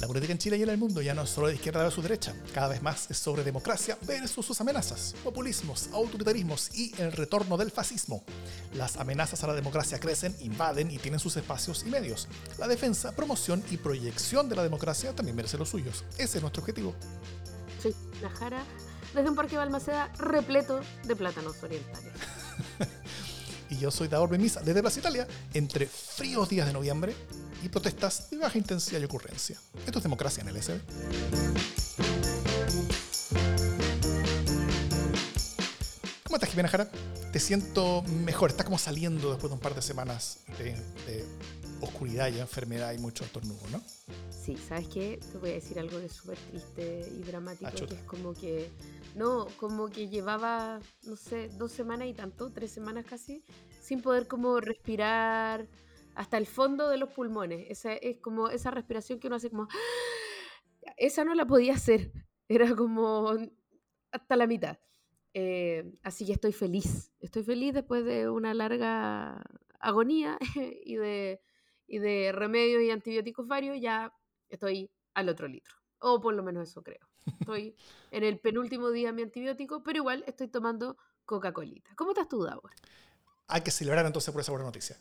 La política en Chile y en el mundo ya no es solo de izquierda versus derecha, cada vez más es sobre democracia versus sus amenazas, populismos, autoritarismos y el retorno del fascismo. Las amenazas a la democracia crecen, invaden y tienen sus espacios y medios. La defensa, promoción y proyección de la democracia también merece los suyos. Ese es nuestro objetivo. Soy la Jara desde un parque de Balmaceda repleto de plátanos orientales. y yo soy Daor Bemisa desde Plaza Italia, entre fríos días de noviembre y protestas de baja intensidad y ocurrencia. Esto es democracia en el SB. ¿Cómo estás, Jimena Jara? Te siento mejor. Estás como saliendo después de un par de semanas de, oscuridad y enfermedad y mucho estornudo, ¿no? Sí, ¿sabes qué? Te voy a decir algo de súper triste y dramático, que es como que, no, como que llevaba, no sé, dos semanas y tanto, tres semanas casi, sin poder como respirar, hasta el fondo de los pulmones. Esa es como esa respiración que uno hace como... Esa no la podía hacer. Era como hasta la mitad. Eh, así que estoy feliz. Estoy feliz después de una larga agonía y de, y de remedios y antibióticos varios. Ya estoy al otro litro. O por lo menos eso creo. Estoy en el penúltimo día de mi antibiótico, pero igual estoy tomando Coca-Cola. ¿Cómo estás tú, Davor? Hay que celebrar entonces por esa buena noticia.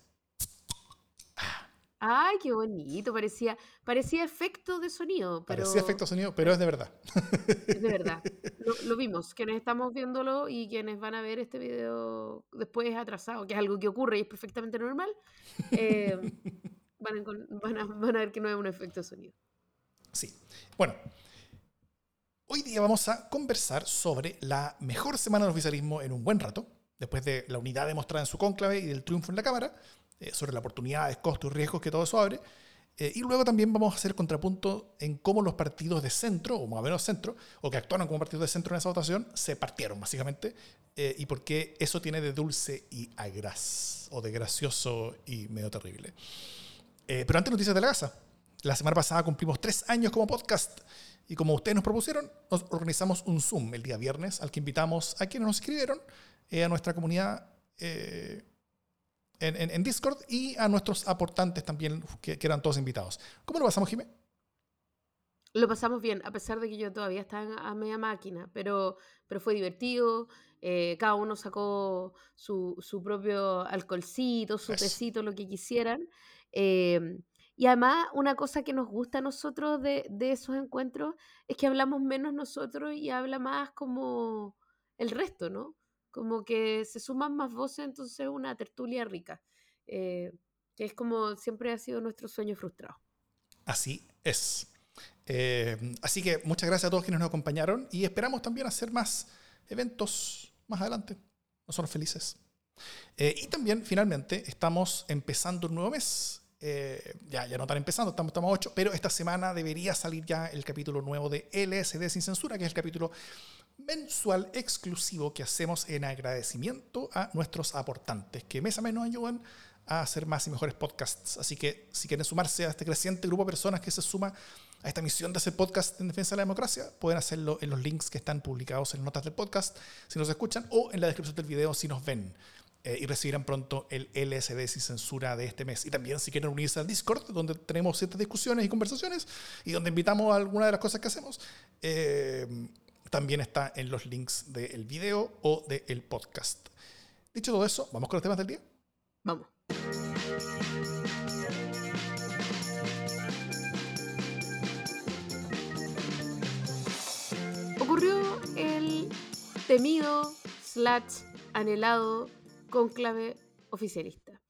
Ay, qué bonito, parecía, parecía efecto de sonido. Pero... Parecía efecto de sonido, pero es de verdad. Es de verdad. Lo, vimos, quienes estamos viéndolo y quienes van a ver este video después atrasado, que es algo que ocurre y es perfectamente normal, eh, van, a, van, a, ver que no es un efecto de sonido. Sí. Bueno, hoy día vamos a conversar sobre la mejor semana del oficialismo en un buen rato, después de la unidad demostrada en su cónclave y del triunfo en la Cámara. Eh, sobre las oportunidades, costos y riesgos que todo eso abre. Eh, y luego también vamos a hacer contrapunto en cómo los partidos de centro, o más o menos centro, o que actuaron como partidos de centro en esa votación, se partieron básicamente, eh, y por qué eso tiene de dulce y agraz, o de gracioso y medio terrible. pero antes noticias de la casa. La semana pasada cumplimos tres años como podcast, y como ustedes nos propusieron, nos organizamos un Zoom el día viernes, al que invitamos a quienes nos escribieron, a nuestra comunidad en, Discord y a nuestros aportantes también, que, eran todos invitados. ¿Cómo lo pasamos, Jimé? Lo pasamos bien, a pesar de que yo todavía estaba a media máquina, pero, pero fue divertido. Eh, cada uno sacó su, su propio alcoholcito, su tecito, lo que quisieran. Em, y además, una cosa que nos gusta a nosotros de, de, esos encuentros es que hablamos menos nosotros y habla más como el resto, ¿no? Como que se suman más voces, entonces una tertulia rica, eh, que es como siempre ha sido nuestro sueño frustrado. Así es. Eh, así que muchas gracias a todos quienes nos acompañaron y esperamos también hacer más eventos más adelante. Nos somos felices. Eh, y también, finalmente, estamos empezando un nuevo mes. Ya, ya no están empezando, estamos, estamos a 8, pero esta semana debería salir ya el capítulo nuevo de LSD Sin Censura, que es el capítulo mensual exclusivo que hacemos en agradecimiento a nuestros aportantes, que mes a mes nos ayudan a hacer más y mejores podcasts. Así que si quieren sumarse a este creciente grupo de personas que se suma a esta misión de hacer podcast en defensa de la democracia, pueden hacerlo en los links que están publicados en notas del podcast si nos escuchan o en la descripción del video si nos ven. Eh, y recibirán pronto el LSD sin censura de este mes. Y también si quieren unirse al Discord, donde tenemos ciertas discusiones y conversaciones y donde invitamos a alguna de las cosas que hacemos. Eh, también está en los links del video o del podcast. Dicho todo eso, ¿vamos con los temas del día? Vamos. Ocurrió el temido, slash, anhelado conclave oficialista.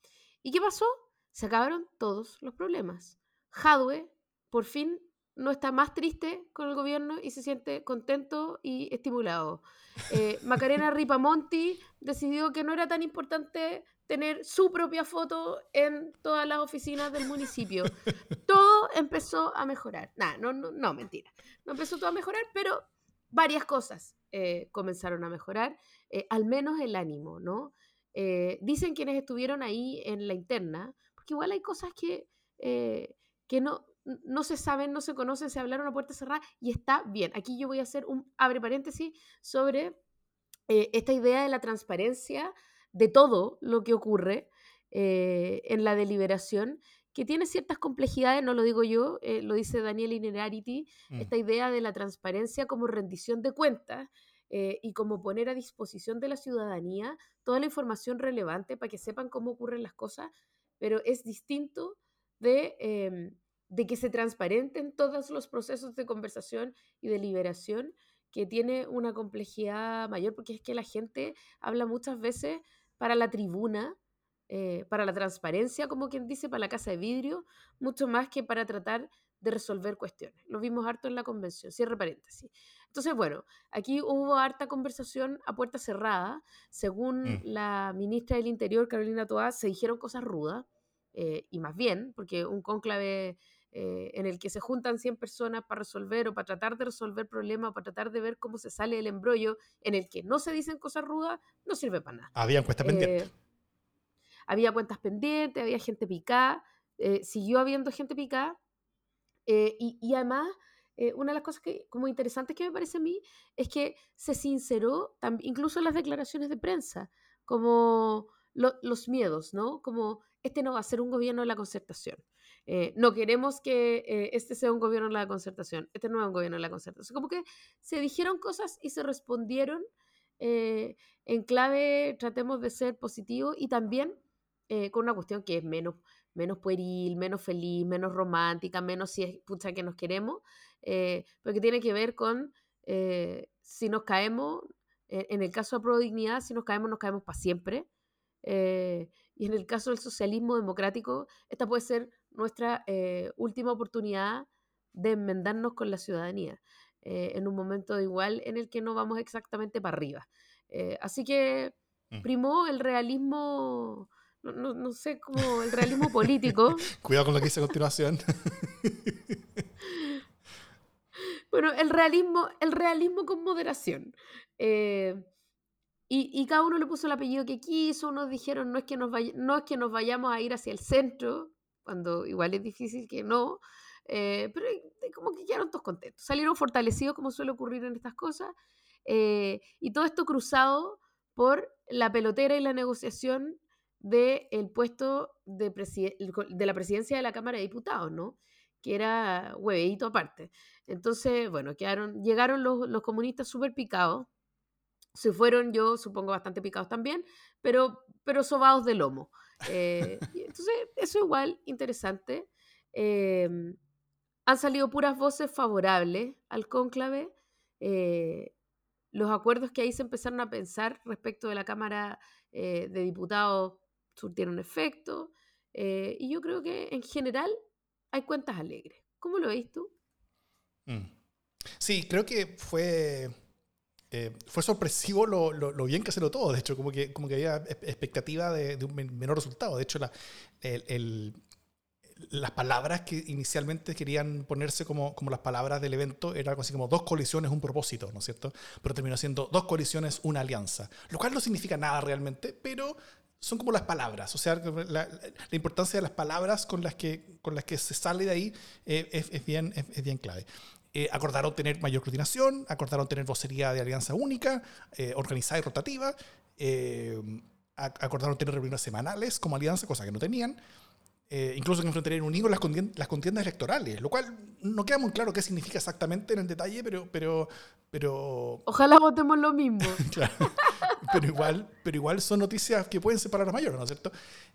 ¿Y qué pasó? Se acabaron todos los problemas. Hadwe por fin no está más triste con el gobierno y se siente contento y estimulado. Eh, Macarena Ripamonti decidió que no era tan importante tener su propia foto en todas las oficinas del municipio. Todo empezó a mejorar. Nah, no, no, no, mentira. No empezó todo a mejorar, pero varias cosas eh, comenzaron a mejorar, eh, al menos el ánimo, ¿no? Dicen quienes estuvieron ahí en la interna, porque igual hay cosas que, que no, no se saben, no se conocen, se hablaron a puerta cerrada y está bien. Aquí yo voy a hacer un abre paréntesis sobre eh, esta idea de la transparencia de todo lo que ocurre eh, en la deliberación, que tiene ciertas complejidades, no lo digo yo, eh, lo dice Daniel Inerarity, Mm. esta idea de la transparencia como rendición de cuentas eh, y como poner a disposición de la ciudadanía toda la información relevante para que sepan cómo ocurren las cosas, pero es distinto de, em, de que se transparenten todos los procesos de conversación y deliberación que tiene una complejidad mayor, porque es que la gente habla muchas veces para la tribuna, eh, para la transparencia, como quien dice, para la casa de vidrio, mucho más que para tratar de resolver cuestiones. Lo vimos harto en la convención, cierre paréntesis. Entonces, bueno, aquí hubo harta conversación a puerta cerrada. Según Mm. la ministra del Interior, Carolina Toá, se dijeron cosas rudas, eh, y más bien, porque un cónclave eh, en el que se juntan 100 personas para resolver o para tratar de resolver problemas, para tratar de ver cómo se sale del embrollo, en el que no se dicen cosas rudas, no sirve para nada. Había pendiente. Eh, había cuentas pendientes, había gente picada, siguió habiendo gente picada, y, y además, eh, una de las cosas que como interesantes que me parece a mí es que se sinceró incluso en las declaraciones de prensa, como lo- los miedos, ¿no? Como este no va a ser un gobierno de la concertación. Eh, no queremos que eh, este sea un gobierno de la concertación. Este no es un gobierno de la concertación. Como que se dijeron cosas y se respondieron eh, en clave, tratemos de ser positivos y también eh, con una cuestión que es menos, menos pueril, menos feliz, menos romántica, menos si es pucha que nos queremos, eh, pero que tiene que ver con eh, si nos caemos, eh, en el caso de Pro Dignidad, si nos caemos, nos caemos para siempre. eh, y en el caso del socialismo democrático, esta puede ser nuestra eh, última oportunidad de enmendarnos con la ciudadanía, eh, en un momento igual en el que no vamos exactamente para arriba. Eh, así que Mm. primó el realismo, no, no- no sé, como el realismo político. Cuidado con lo que dice a continuación. Bueno, el realismo, el realismo con moderación. Eh, y, y cada uno le puso el apellido que quiso, unos dijeron no es, que nos no es que nos vayamos a ir hacia el centro, cuando igual es difícil que no, eh, pero como que quedaron todos contentos, salieron fortalecidos como suele ocurrir en estas cosas, eh, y todo esto cruzado por la pelotera y la negociación del puesto de, de la presidencia de la Cámara de Diputados, ¿no? Que era hueveíto aparte. Entonces, bueno, quedaron, llegaron los, los comunistas súper picados, se fueron, yo supongo, bastante picados también, pero, pero sobados de lomo. Eh, entonces, eso igual interesante. Eh, han salido puras voces favorables al cónclave. eh, los acuerdos que ahí se empezaron a pensar respecto de la Cámara eh, de Diputados surtieron efecto. eh, y yo creo que en general hay cuentas alegres. ¿Cómo lo veis tú? Mm. Sí, creo que fue, eh, fue sorpresivo lo, bien que se todo. De hecho, como que, como que había espe- expectativa de, un men- menor resultado. De hecho, la- las palabras que inicialmente querían ponerse como, como las palabras del evento era algo así como dos coaliciones, un propósito, ¿no es cierto? Pero terminó siendo dos coaliciones, una alianza. Lo cual no significa nada realmente, pero son como las palabras. O sea, la, importancia de las palabras con las que, con las que se sale de ahí eh, es, bien, es, bien clave. Eh, acordaron tener mayor coordinación, acordaron tener vocería de alianza única, eh, organizada y rotativa, ac- acordaron tener reuniones semanales como alianza, cosa que no tenían, eh, incluso que enfrentarían unidos las, las contiendas electorales, lo cual no queda muy claro qué significa exactamente en el detalle, pero, pero, pero, Ojalá votemos lo mismo. claro, pero, igual, pero igual son noticias que pueden separar a mayores, ¿no es cierto?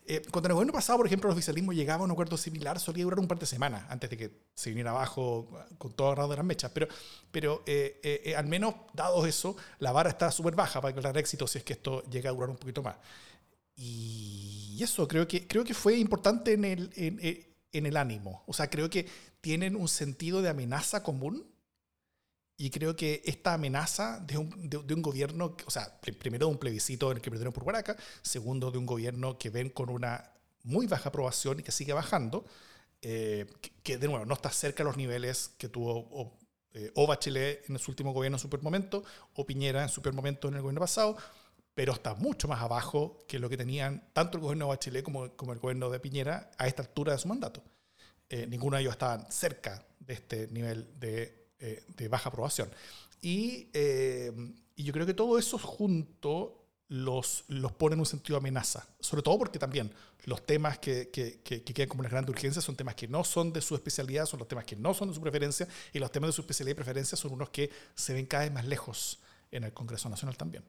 Eh, cuando en el gobierno pasado, por ejemplo, el oficialismo llegaba a un acuerdo similar, solía durar un par de semanas antes de que se viniera abajo con todo agarrado de las mechas. Pero, pero eh, eh, eh, al menos, dado eso, la vara está súper baja para lograr éxito si es que esto llega a durar un poquito más. Y eso creo que, creo que fue importante en el, en, en- en el ánimo. O sea, creo que tienen un sentido de amenaza común. Y creo que esta amenaza de un, de, de un gobierno, o sea, pr- primero de un plebiscito en el que perdieron por Baraca, segundo de un gobierno que ven con una muy baja aprobación y que sigue bajando, eh, que, que, de nuevo no está cerca de los niveles que tuvo o, eh, o Bachelet en su último gobierno en su peor momento, o Piñera en su peor momento en el gobierno pasado, pero está mucho más abajo que lo que tenían tanto el gobierno de Bachelet como, como el gobierno de Piñera a esta altura de su mandato. Eh, ninguno de ellos estaban cerca de este nivel de, eh, de baja aprobación. Y, eh, y yo creo que todo eso junto los, los pone en un sentido de amenaza. Sobre todo porque también los temas que, que, que, quedan como las grandes urgencias son temas que no son de su especialidad, son los temas que no son de su preferencia, y los temas de su especialidad y preferencia son unos que se ven cada vez más lejos en el Congreso Nacional también.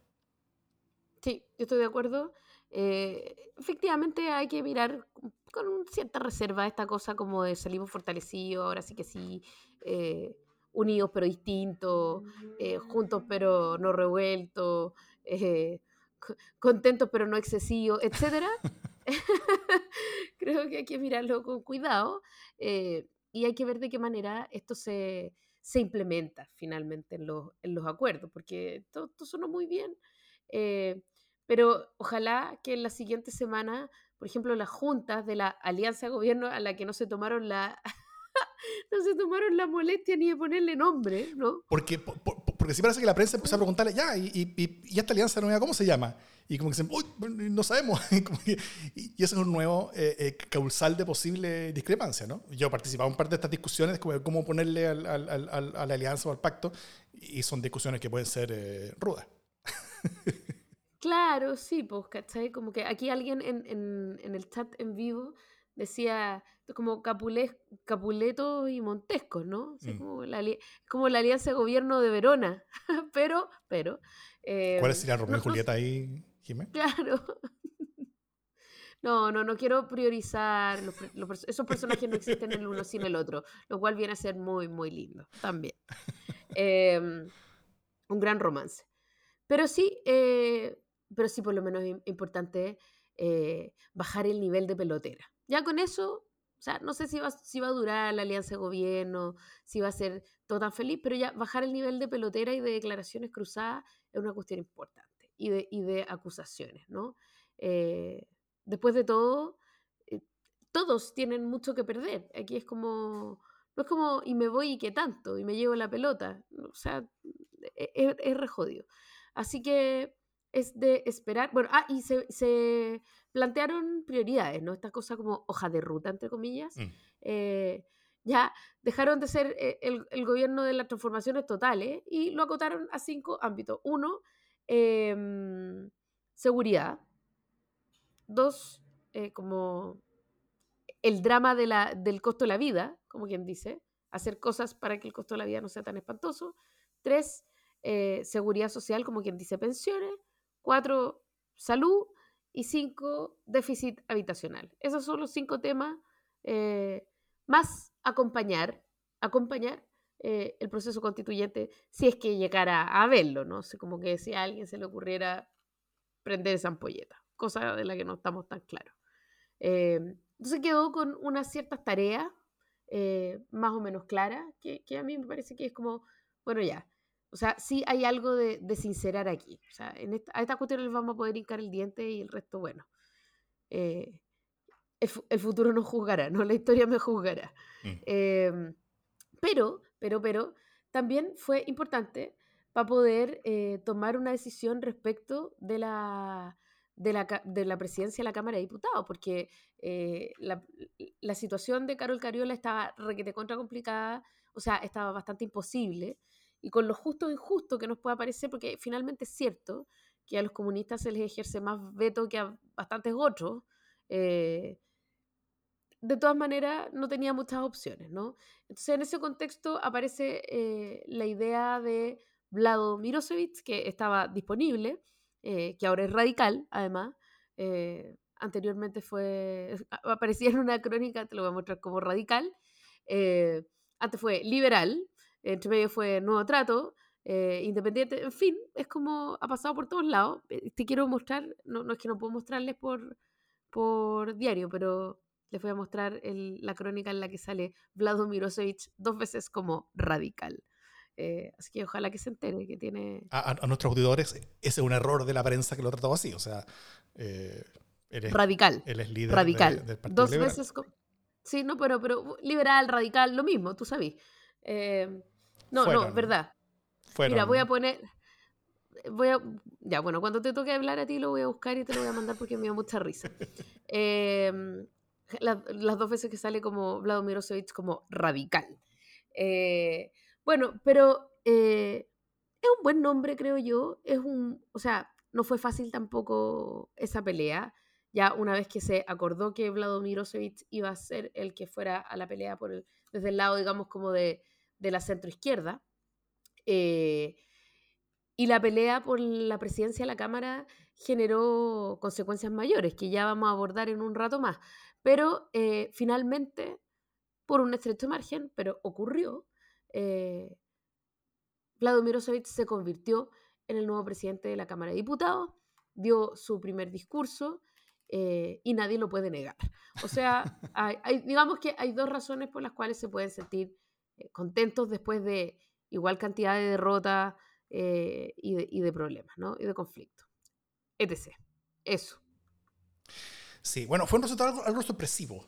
Sí, yo estoy de acuerdo. Eh, efectivamente hay que mirar con cierta reserva esta cosa como de salimos fortalecidos, ahora sí que sí, eh, unidos pero distintos, eh, juntos pero no revueltos, contentos pero no excesivos, etc. Creo que hay que mirarlo con cuidado y hay que ver de qué manera esto se, se implementa finalmente en los, en los acuerdos, porque todo, todo muy bien. Pero ojalá que en la siguiente semana, por ejemplo, las juntas de la alianza de gobierno a la que no se tomaron la no se tomaron la molestia ni de ponerle nombre, ¿no? Porque, porque sí parece que la prensa empezó a preguntarle, ya, y, y, y esta alianza nueva, ¿cómo se llama? Y como que dicen, uy, no sabemos. y eso es un nuevo eh, eh, causal de posible discrepancia, ¿no? Yo he participado en parte de estas discusiones, como cómo ponerle al, al, al, a la alianza o al pacto, y son discusiones que pueden ser eh, rudas. Claro, sí, pues, ¿cachai? Como que aquí alguien en, en, en el chat en vivo decía como Capuleto y Montesco, ¿no? Mm. como, la, como la alianza de gobierno de Verona. pero, pero. Eh, ¿Cuál sería Romeo y Julieta ahí, Jiménez? Claro. No, no, no quiero priorizar. esos personajes no existen el uno sin el otro, lo cual viene a ser muy, muy lindo también. Em, un gran romance. Pero sí, eh, pero sí por lo menos es importante eh, bajar el nivel de pelotera. Ya con eso, o sea, no sé si va, si va a durar la alianza de gobierno, si va a ser todo tan feliz, pero ya bajar el nivel de pelotera y de declaraciones cruzadas es una cuestión importante y de, y de acusaciones, ¿no? Eh, después de todo, eh, todos tienen mucho que perder. Aquí es como, no es como, y me voy y qué tanto, y me llevo la pelota. O sea, es, e, es re jodido. Así que es de esperar. Bueno, ah, y se, plantearon prioridades, ¿no? Esta cosa como hoja de ruta, entre comillas. Mm. Eh, ya dejaron de ser eh, el, gobierno de las transformaciones totales y lo acotaron a cinco ámbitos. Uno, em, seguridad. Dos, eh, como el drama de la, del costo de la vida, como quien dice, hacer cosas para que el costo de la vida no sea tan espantoso. Tres, seguridad social, como quien dice pensiones. Cuatro, salud. Y cinco, déficit habitacional. Esos son los cinco temas eh, más acompañar, acompañar eh, el proceso constituyente si es que llegara a verlo, ¿no? sé, como que si a alguien se le ocurriera prender esa ampolleta, cosa de la que no estamos tan claros. Eh, entonces quedó con unas ciertas tareas más o menos claras, que, a mí me parece que es como, bueno, ya, o sea, sí hay algo de, sincerar aquí. O sea, en esta, a esta cuestión les vamos a poder hincar el diente y el resto, bueno. Eh, el, futuro nos juzgará, no la historia me juzgará. Mm. Em, pero, pero, pero, también fue importante para poder eh, tomar una decisión respecto de la, de la, de la, presidencia de la Cámara de Diputados, porque eh, la, la, situación de Carol Cariola estaba requete contra complicada, o sea, estaba bastante imposible y con lo justo o injusto que nos pueda parecer, porque finalmente es cierto que a los comunistas se les ejerce más veto que a bastantes otros, eh, de todas maneras no tenía muchas opciones, ¿no? Entonces en ese contexto aparece eh, la idea de Vlado Mirosevic, que estaba disponible, eh, que ahora es radical, además. anteriormente fue, aparecía en una crónica, te lo voy a mostrar como radical. antes fue liberal, entre medio fue Nuevo Trato, eh, Independiente, en fin, es como ha pasado por todos lados. Eh, te quiero mostrar, no, no es que no puedo mostrarles por, por diario, pero les voy a mostrar la crónica en la que sale Vlado Mirosevic dos veces como radical. Eh, así que ojalá que se entere que tiene... A, nuestros auditores, ese es un error de la prensa que lo ha tratado así, o sea... radical. Él es líder radical. del Partido Dos veces... Sí, no, pero, pero liberal, radical, lo mismo, tú sabes. No, no, verdad. Mira, voy a poner. Voy a. Ya, bueno, cuando te toque hablar a ti lo voy a buscar y te lo voy a mandar porque me da mucha risa. Em, las dos veces que sale como Vladimir Osevich como radical. Eh, bueno, pero eh, es un buen nombre, creo yo. Es un. O sea, no fue fácil tampoco esa pelea. Ya una vez que se acordó que Vlado Mirosevic iba a ser el que fuera a la pelea por el, desde el lado, digamos, como de, de la centroizquierda. Eh, y la pelea por la presidencia de la Cámara generó consecuencias mayores, que ya vamos a abordar en un rato más. Pero eh, finalmente, por un estrecho margen, pero ocurrió, eh, Vladimir se convirtió en el nuevo presidente de la Cámara de Diputados, dio su primer discurso eh, y nadie lo puede negar. O sea, digamos que hay dos razones por las cuales se pueden sentir contentos después de igual cantidad de derrotas eh, y, de, problemas, ¿no? Y de conflictos. Etc. Eso. Sí, bueno, fue un resultado algo, sorpresivo.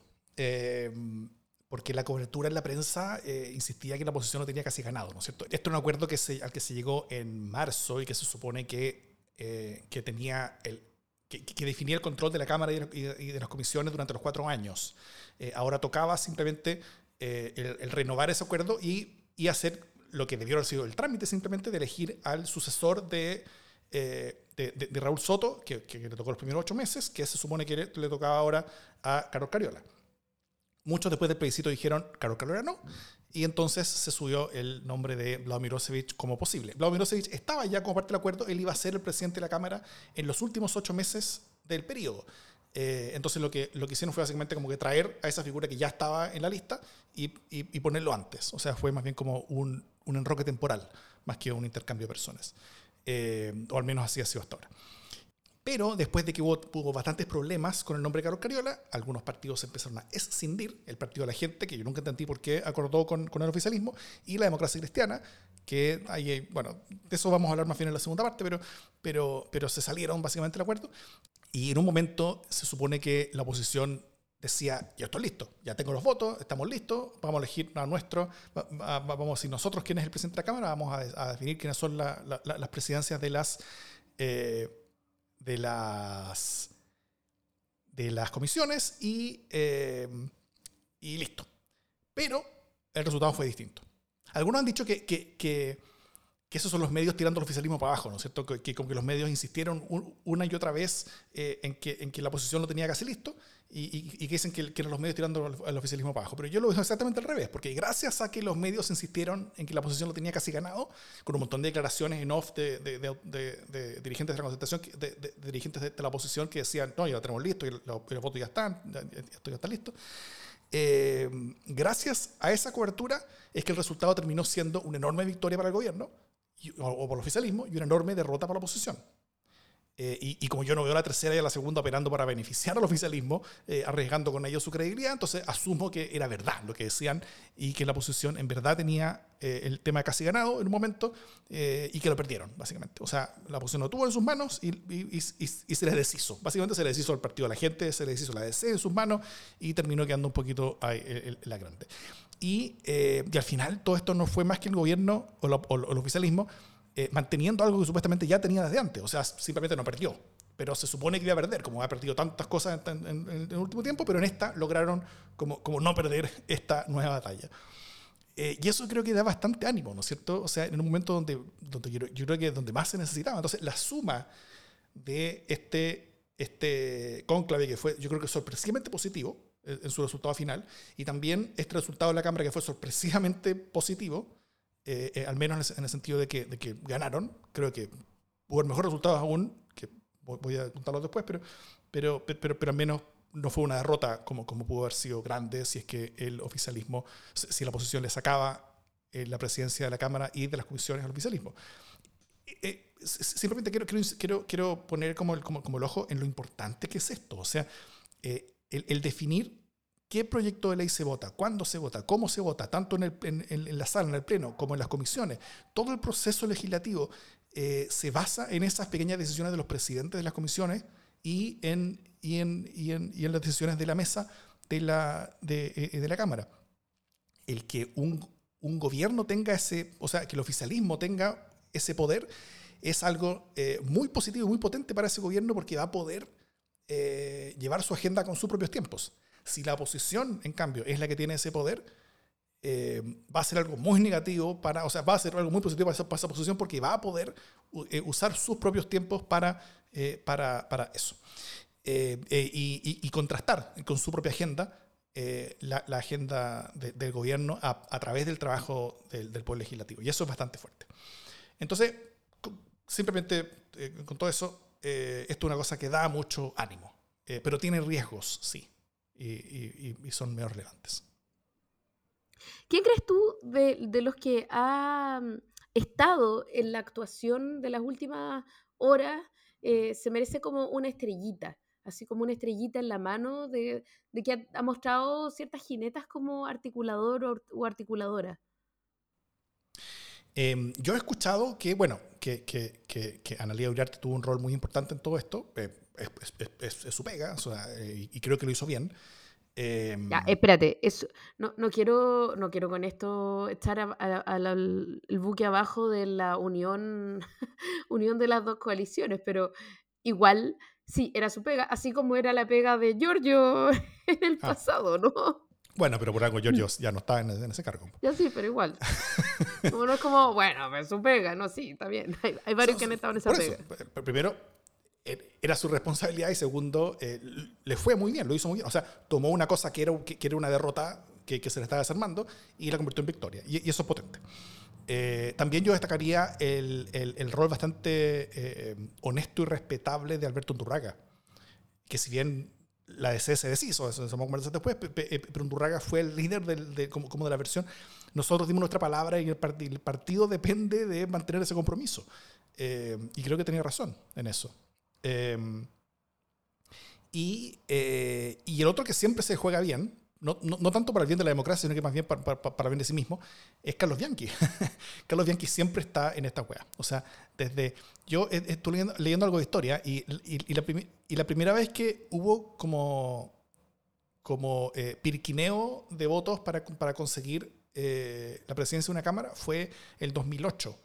porque la cobertura en la prensa insistía que la oposición lo tenía casi ganado, ¿no es cierto? Esto es un acuerdo que se, al que se llegó en marzo y que se supone que, que tenía el, que, definía el control de la Cámara y de, las comisiones durante los cuatro años. Eh, ahora tocaba simplemente eh, el, renovar ese acuerdo y, y, hacer lo que debió haber sido el trámite simplemente de elegir al sucesor de, eh, de, Raúl Soto, que, que, le tocó los primeros ocho meses, que se supone que le, le tocaba ahora a Carlos Cariola. Muchos después del plebiscito dijeron, Carlos Cariola no, y entonces se subió el nombre de Vladimir como posible. Vladimir estaba ya como parte del acuerdo, él iba a ser el presidente de la Cámara en los últimos ocho meses del periodo. Eh, entonces lo que, lo que hicieron fue básicamente como que traer a esa figura que ya estaba en la lista y, y, ponerlo antes. O sea, fue más bien como un, un, enroque temporal, más que un intercambio de personas. Eh, o al menos así ha sido hasta ahora. Pero después de que hubo, bastantes problemas con el nombre de Carlos Cariola, algunos partidos empezaron a escindir, el Partido de la Gente, que yo nunca entendí por qué acordó con, con el oficialismo, y la democracia cristiana, que hay, bueno, de eso vamos a hablar más bien en la segunda parte, pero, pero, pero se salieron básicamente del acuerdo. Y en un momento se supone que la oposición decía, ya estoy listo, ya tengo los votos, estamos listos, vamos a elegir a nuestro, vamos a decir nosotros quién es el presidente de la Cámara, vamos a, definir quiénes son las presidencias de las... Eh, de las, de las comisiones y, eh, y listo. Pero el resultado fue distinto. Algunos han dicho que, que, que esos son los medios tirando el oficialismo para abajo, ¿no es cierto? Que, como que los medios insistieron una y otra vez eh, en, que, en que la oposición lo tenía casi listo y, y, que dicen que, que, eran los medios tirando el oficialismo para abajo. Pero yo lo veo exactamente al revés, porque gracias a que los medios insistieron en que la oposición lo tenía casi ganado, con un montón de declaraciones en off de, de, de, dirigentes de la de, dirigentes de, la oposición que decían, no, ya lo tenemos listo, y los, votos ya están, esto ya está listo. Eh, gracias a esa cobertura es que el resultado terminó siendo una enorme victoria para el gobierno o, por el oficialismo y una enorme derrota para la oposición. Eh, y, como yo no veo la tercera y la segunda operando para beneficiar al oficialismo, eh, arriesgando con ellos su credibilidad, entonces asumo que era verdad lo que decían y que la oposición en verdad tenía eh, el tema casi ganado en un momento y que lo perdieron, básicamente. O sea, la oposición lo tuvo en sus manos y, y, se les deshizo. Básicamente se les deshizo el partido de la gente, se les deshizo la DC en sus manos y terminó quedando un poquito ahí, la grande. Y, y, al final todo esto no fue más que el gobierno o, el oficialismo eh, manteniendo algo que supuestamente ya tenía desde antes. O sea, simplemente no perdió. Pero se supone que iba a perder, como ha perdido tantas cosas en, el último tiempo, pero en esta lograron como, como no perder esta nueva batalla. Eh, y eso creo que da bastante ánimo, ¿no es cierto? O sea, en un momento donde, donde yo, yo, creo que es donde más se necesitaba. Entonces, la suma de este, este conclave que fue, yo creo que sorpresivamente positivo eh, en su resultado final, y también este resultado de la Cámara que fue sorpresivamente positivo, eh, eh, al menos en el, sentido de que, de que, ganaron. Creo que hubo mejores resultados aún, que voy a contarlos después, pero, pero, pero, pero al menos no fue una derrota como, como pudo haber sido grande si es que el oficialismo, si la oposición le sacaba eh, la presidencia de la Cámara y de las comisiones al oficialismo. simplemente quiero, quiero, quiero, poner como el, como, como el ojo en lo importante que es esto. O sea, el, el definir qué proyecto de ley se vota, cuándo se vota, cómo se vota, tanto en, la sala, en el pleno, como en las comisiones. Todo el proceso legislativo eh, se basa en esas pequeñas decisiones de los presidentes de las comisiones y en, las decisiones de la mesa de la, eh, la Cámara. El que un, gobierno tenga ese, o sea, que el oficialismo tenga ese poder es algo eh, muy positivo y muy potente para ese gobierno porque va a poder llevar su agenda con sus propios tiempos. Si la oposición, en cambio, es la que tiene ese poder, eh, va a ser algo muy negativo para, o sea, va a ser algo muy positivo para esa, para esa posición porque va a poder eh, usar sus propios tiempos para, eh, para, para, eso. Y, y, contrastar con su propia agenda la, agenda de, del gobierno a, través del trabajo del, Poder Legislativo. Y eso es bastante fuerte. Entonces, simplemente con todo eso, esto es una cosa que da mucho ánimo, pero tiene riesgos, sí, y, y son menos relevantes. ¿Quién crees tú de, de los que ha mm, estado en la actuación de las últimas horas eh, se merece como una estrellita? Así como una estrellita en la mano de, de que ha, ha, mostrado ciertas jinetas como articulador o, o articuladora. Eh, yo he escuchado que, bueno, que, que, que, que Analia Uriarte tuvo un rol muy importante en todo esto. Eh, es, es, es, su pega, o sea, eh, y creo que lo hizo bien. Eh, ya, espérate, eso, no, no, quiero, no quiero con esto echar a, a, a la, el buque abajo de la unión, unión de las dos coaliciones, pero igual sí, era su pega, así como era la pega de Giorgio en el ah. pasado, ¿no? Bueno, pero por algo Giorgio ya no está en, en ese cargo. Ya sí, pero igual. Como no es como, bueno, es su pega, no, sí, está bien. Hay, hay varios so, que han estado en esa pega. Eso, primero, era su responsabilidad y segundo, eh, le fue muy bien, lo hizo muy bien. O sea, tomó una cosa que era, que, que era una derrota que, que, se le estaba desarmando y la convirtió en victoria. Y, y eso es potente. Eh, también yo destacaría el, el, el rol bastante eh, honesto y respetable de Alberto Undurraga, que si bien la DC se deshizo, eso vamos a conversar después, pero Undurraga fue el líder del, de, como, como, de la versión. Nosotros dimos nuestra palabra y el, part el partido depende de mantener ese compromiso. Eh, y creo que tenía razón en eso. Eh, y, eh, y, el otro que siempre se juega bien, no, no, no, tanto para el bien de la democracia, sino que más bien para, para, para el bien de sí mismo, es Carlos Bianchi. Carlos Bianchi siempre está en esta wea. O sea, desde. Yo estoy leyendo, leyendo algo de historia y, y, y, la, y, la, primera vez que hubo como, como eh, pirquineo de votos para, para conseguir eh, la presidencia de una Cámara fue el 2008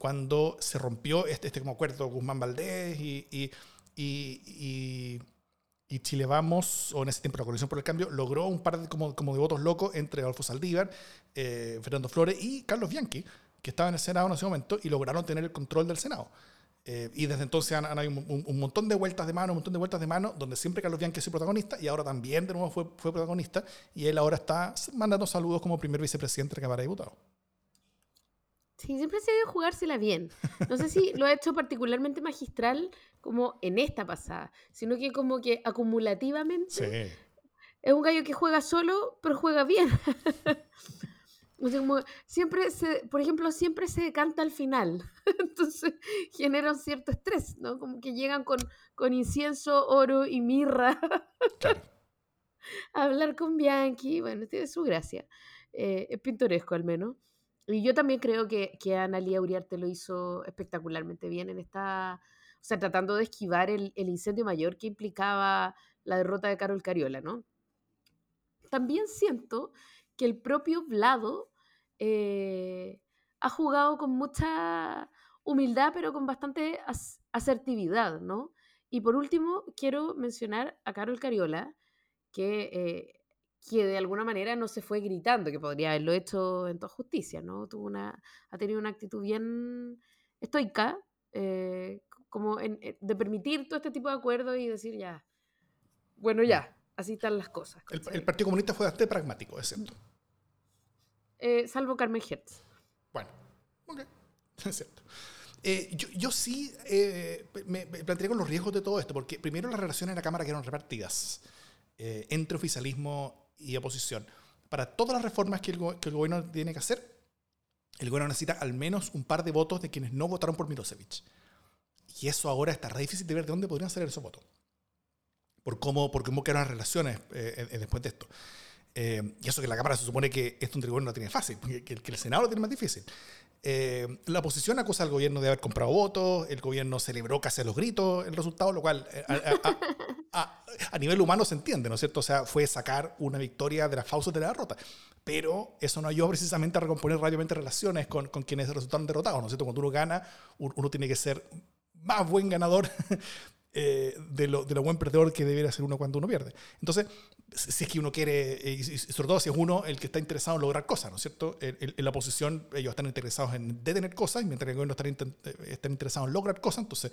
cuando se rompió este, este como acuerdo Guzmán Valdés y, y, y, y, Chile Vamos, o en ese tiempo la Coalición por el Cambio, logró un par de, como, como de votos locos entre Adolfo Saldívar, eh, Fernando Flores y Carlos Bianchi, que estaba en el Senado en ese momento y lograron tener el control del Senado. Eh, y desde entonces han, han habido un, un, un, montón de vueltas de mano, un montón de vueltas de mano, donde siempre Carlos Bianchi es el protagonista y ahora también de nuevo fue, fue protagonista y él ahora está mandando saludos como primer vicepresidente de la Cámara de Diputados. Sí, siempre se debe jugársela bien. No sé si lo ha hecho particularmente magistral como en esta pasada, sino que como que acumulativamente sí. es un gallo que juega solo, pero juega bien. o sea, como siempre se, por ejemplo, siempre se decanta al final. Entonces genera un cierto estrés, ¿no? Como que llegan con, con incienso, oro y mirra claro. a hablar con Bianchi. Bueno, tiene su gracia. Eh, es pintoresco al menos. Y yo también creo que, que Analia Uriarte lo hizo espectacularmente bien en esta, o sea, tratando de esquivar el, el incendio mayor que implicaba la derrota de Carol Cariola, ¿no? También siento que el propio Vlado eh, ha jugado con mucha humildad, pero con bastante as asertividad, ¿no? Y por último, quiero mencionar a Carol Cariola, que eh, que de alguna manera no se fue gritando, que podría haberlo hecho en toda justicia, ¿no? Tuvo una, ha tenido una actitud bien estoica, eh, como en, eh, de permitir todo este tipo de acuerdos y decir ya, bueno, ya, así están las cosas. El, el, Partido Comunista fue bastante pragmático, es cierto. Eh, salvo Carmen Hertz. Bueno, ok, es cierto. Eh, yo, yo, sí eh, me, me planteé con los riesgos de todo esto, porque primero las relaciones en la Cámara quedaron repartidas eh, entre oficialismo y oposición. Para todas las reformas que el, que el, gobierno tiene que hacer, el gobierno necesita al menos un par de votos de quienes no votaron por Milosevic. Y eso ahora está re difícil de ver de dónde podrían salir esos votos. Por cómo, por cómo quedaron las relaciones eh, eh, después de esto. Eh, y eso que la Cámara se supone que esto un gobierno no tiene fácil, que, que, el Senado lo tiene más difícil. Eh, la oposición acusa al gobierno de haber comprado votos, el gobierno celebró casi a los gritos el resultado, lo cual eh, a, a, a, a, nivel humano se entiende, ¿no es cierto? O sea, fue sacar una victoria de las fauces de la derrota. Pero eso no ayudó precisamente a recomponer rápidamente relaciones con, con quienes resultaron derrotados, ¿no es cierto? Cuando uno gana, uno tiene que ser más buen ganador eh, de, lo, de lo buen perdedor que debería ser uno cuando uno pierde. Entonces, si es que uno quiere, eh, y sobre todo si es uno el que está interesado en lograr cosas, ¿no es cierto? En, la oposición ellos están interesados en detener cosas, mientras que el gobierno está, están interesados en lograr cosas, entonces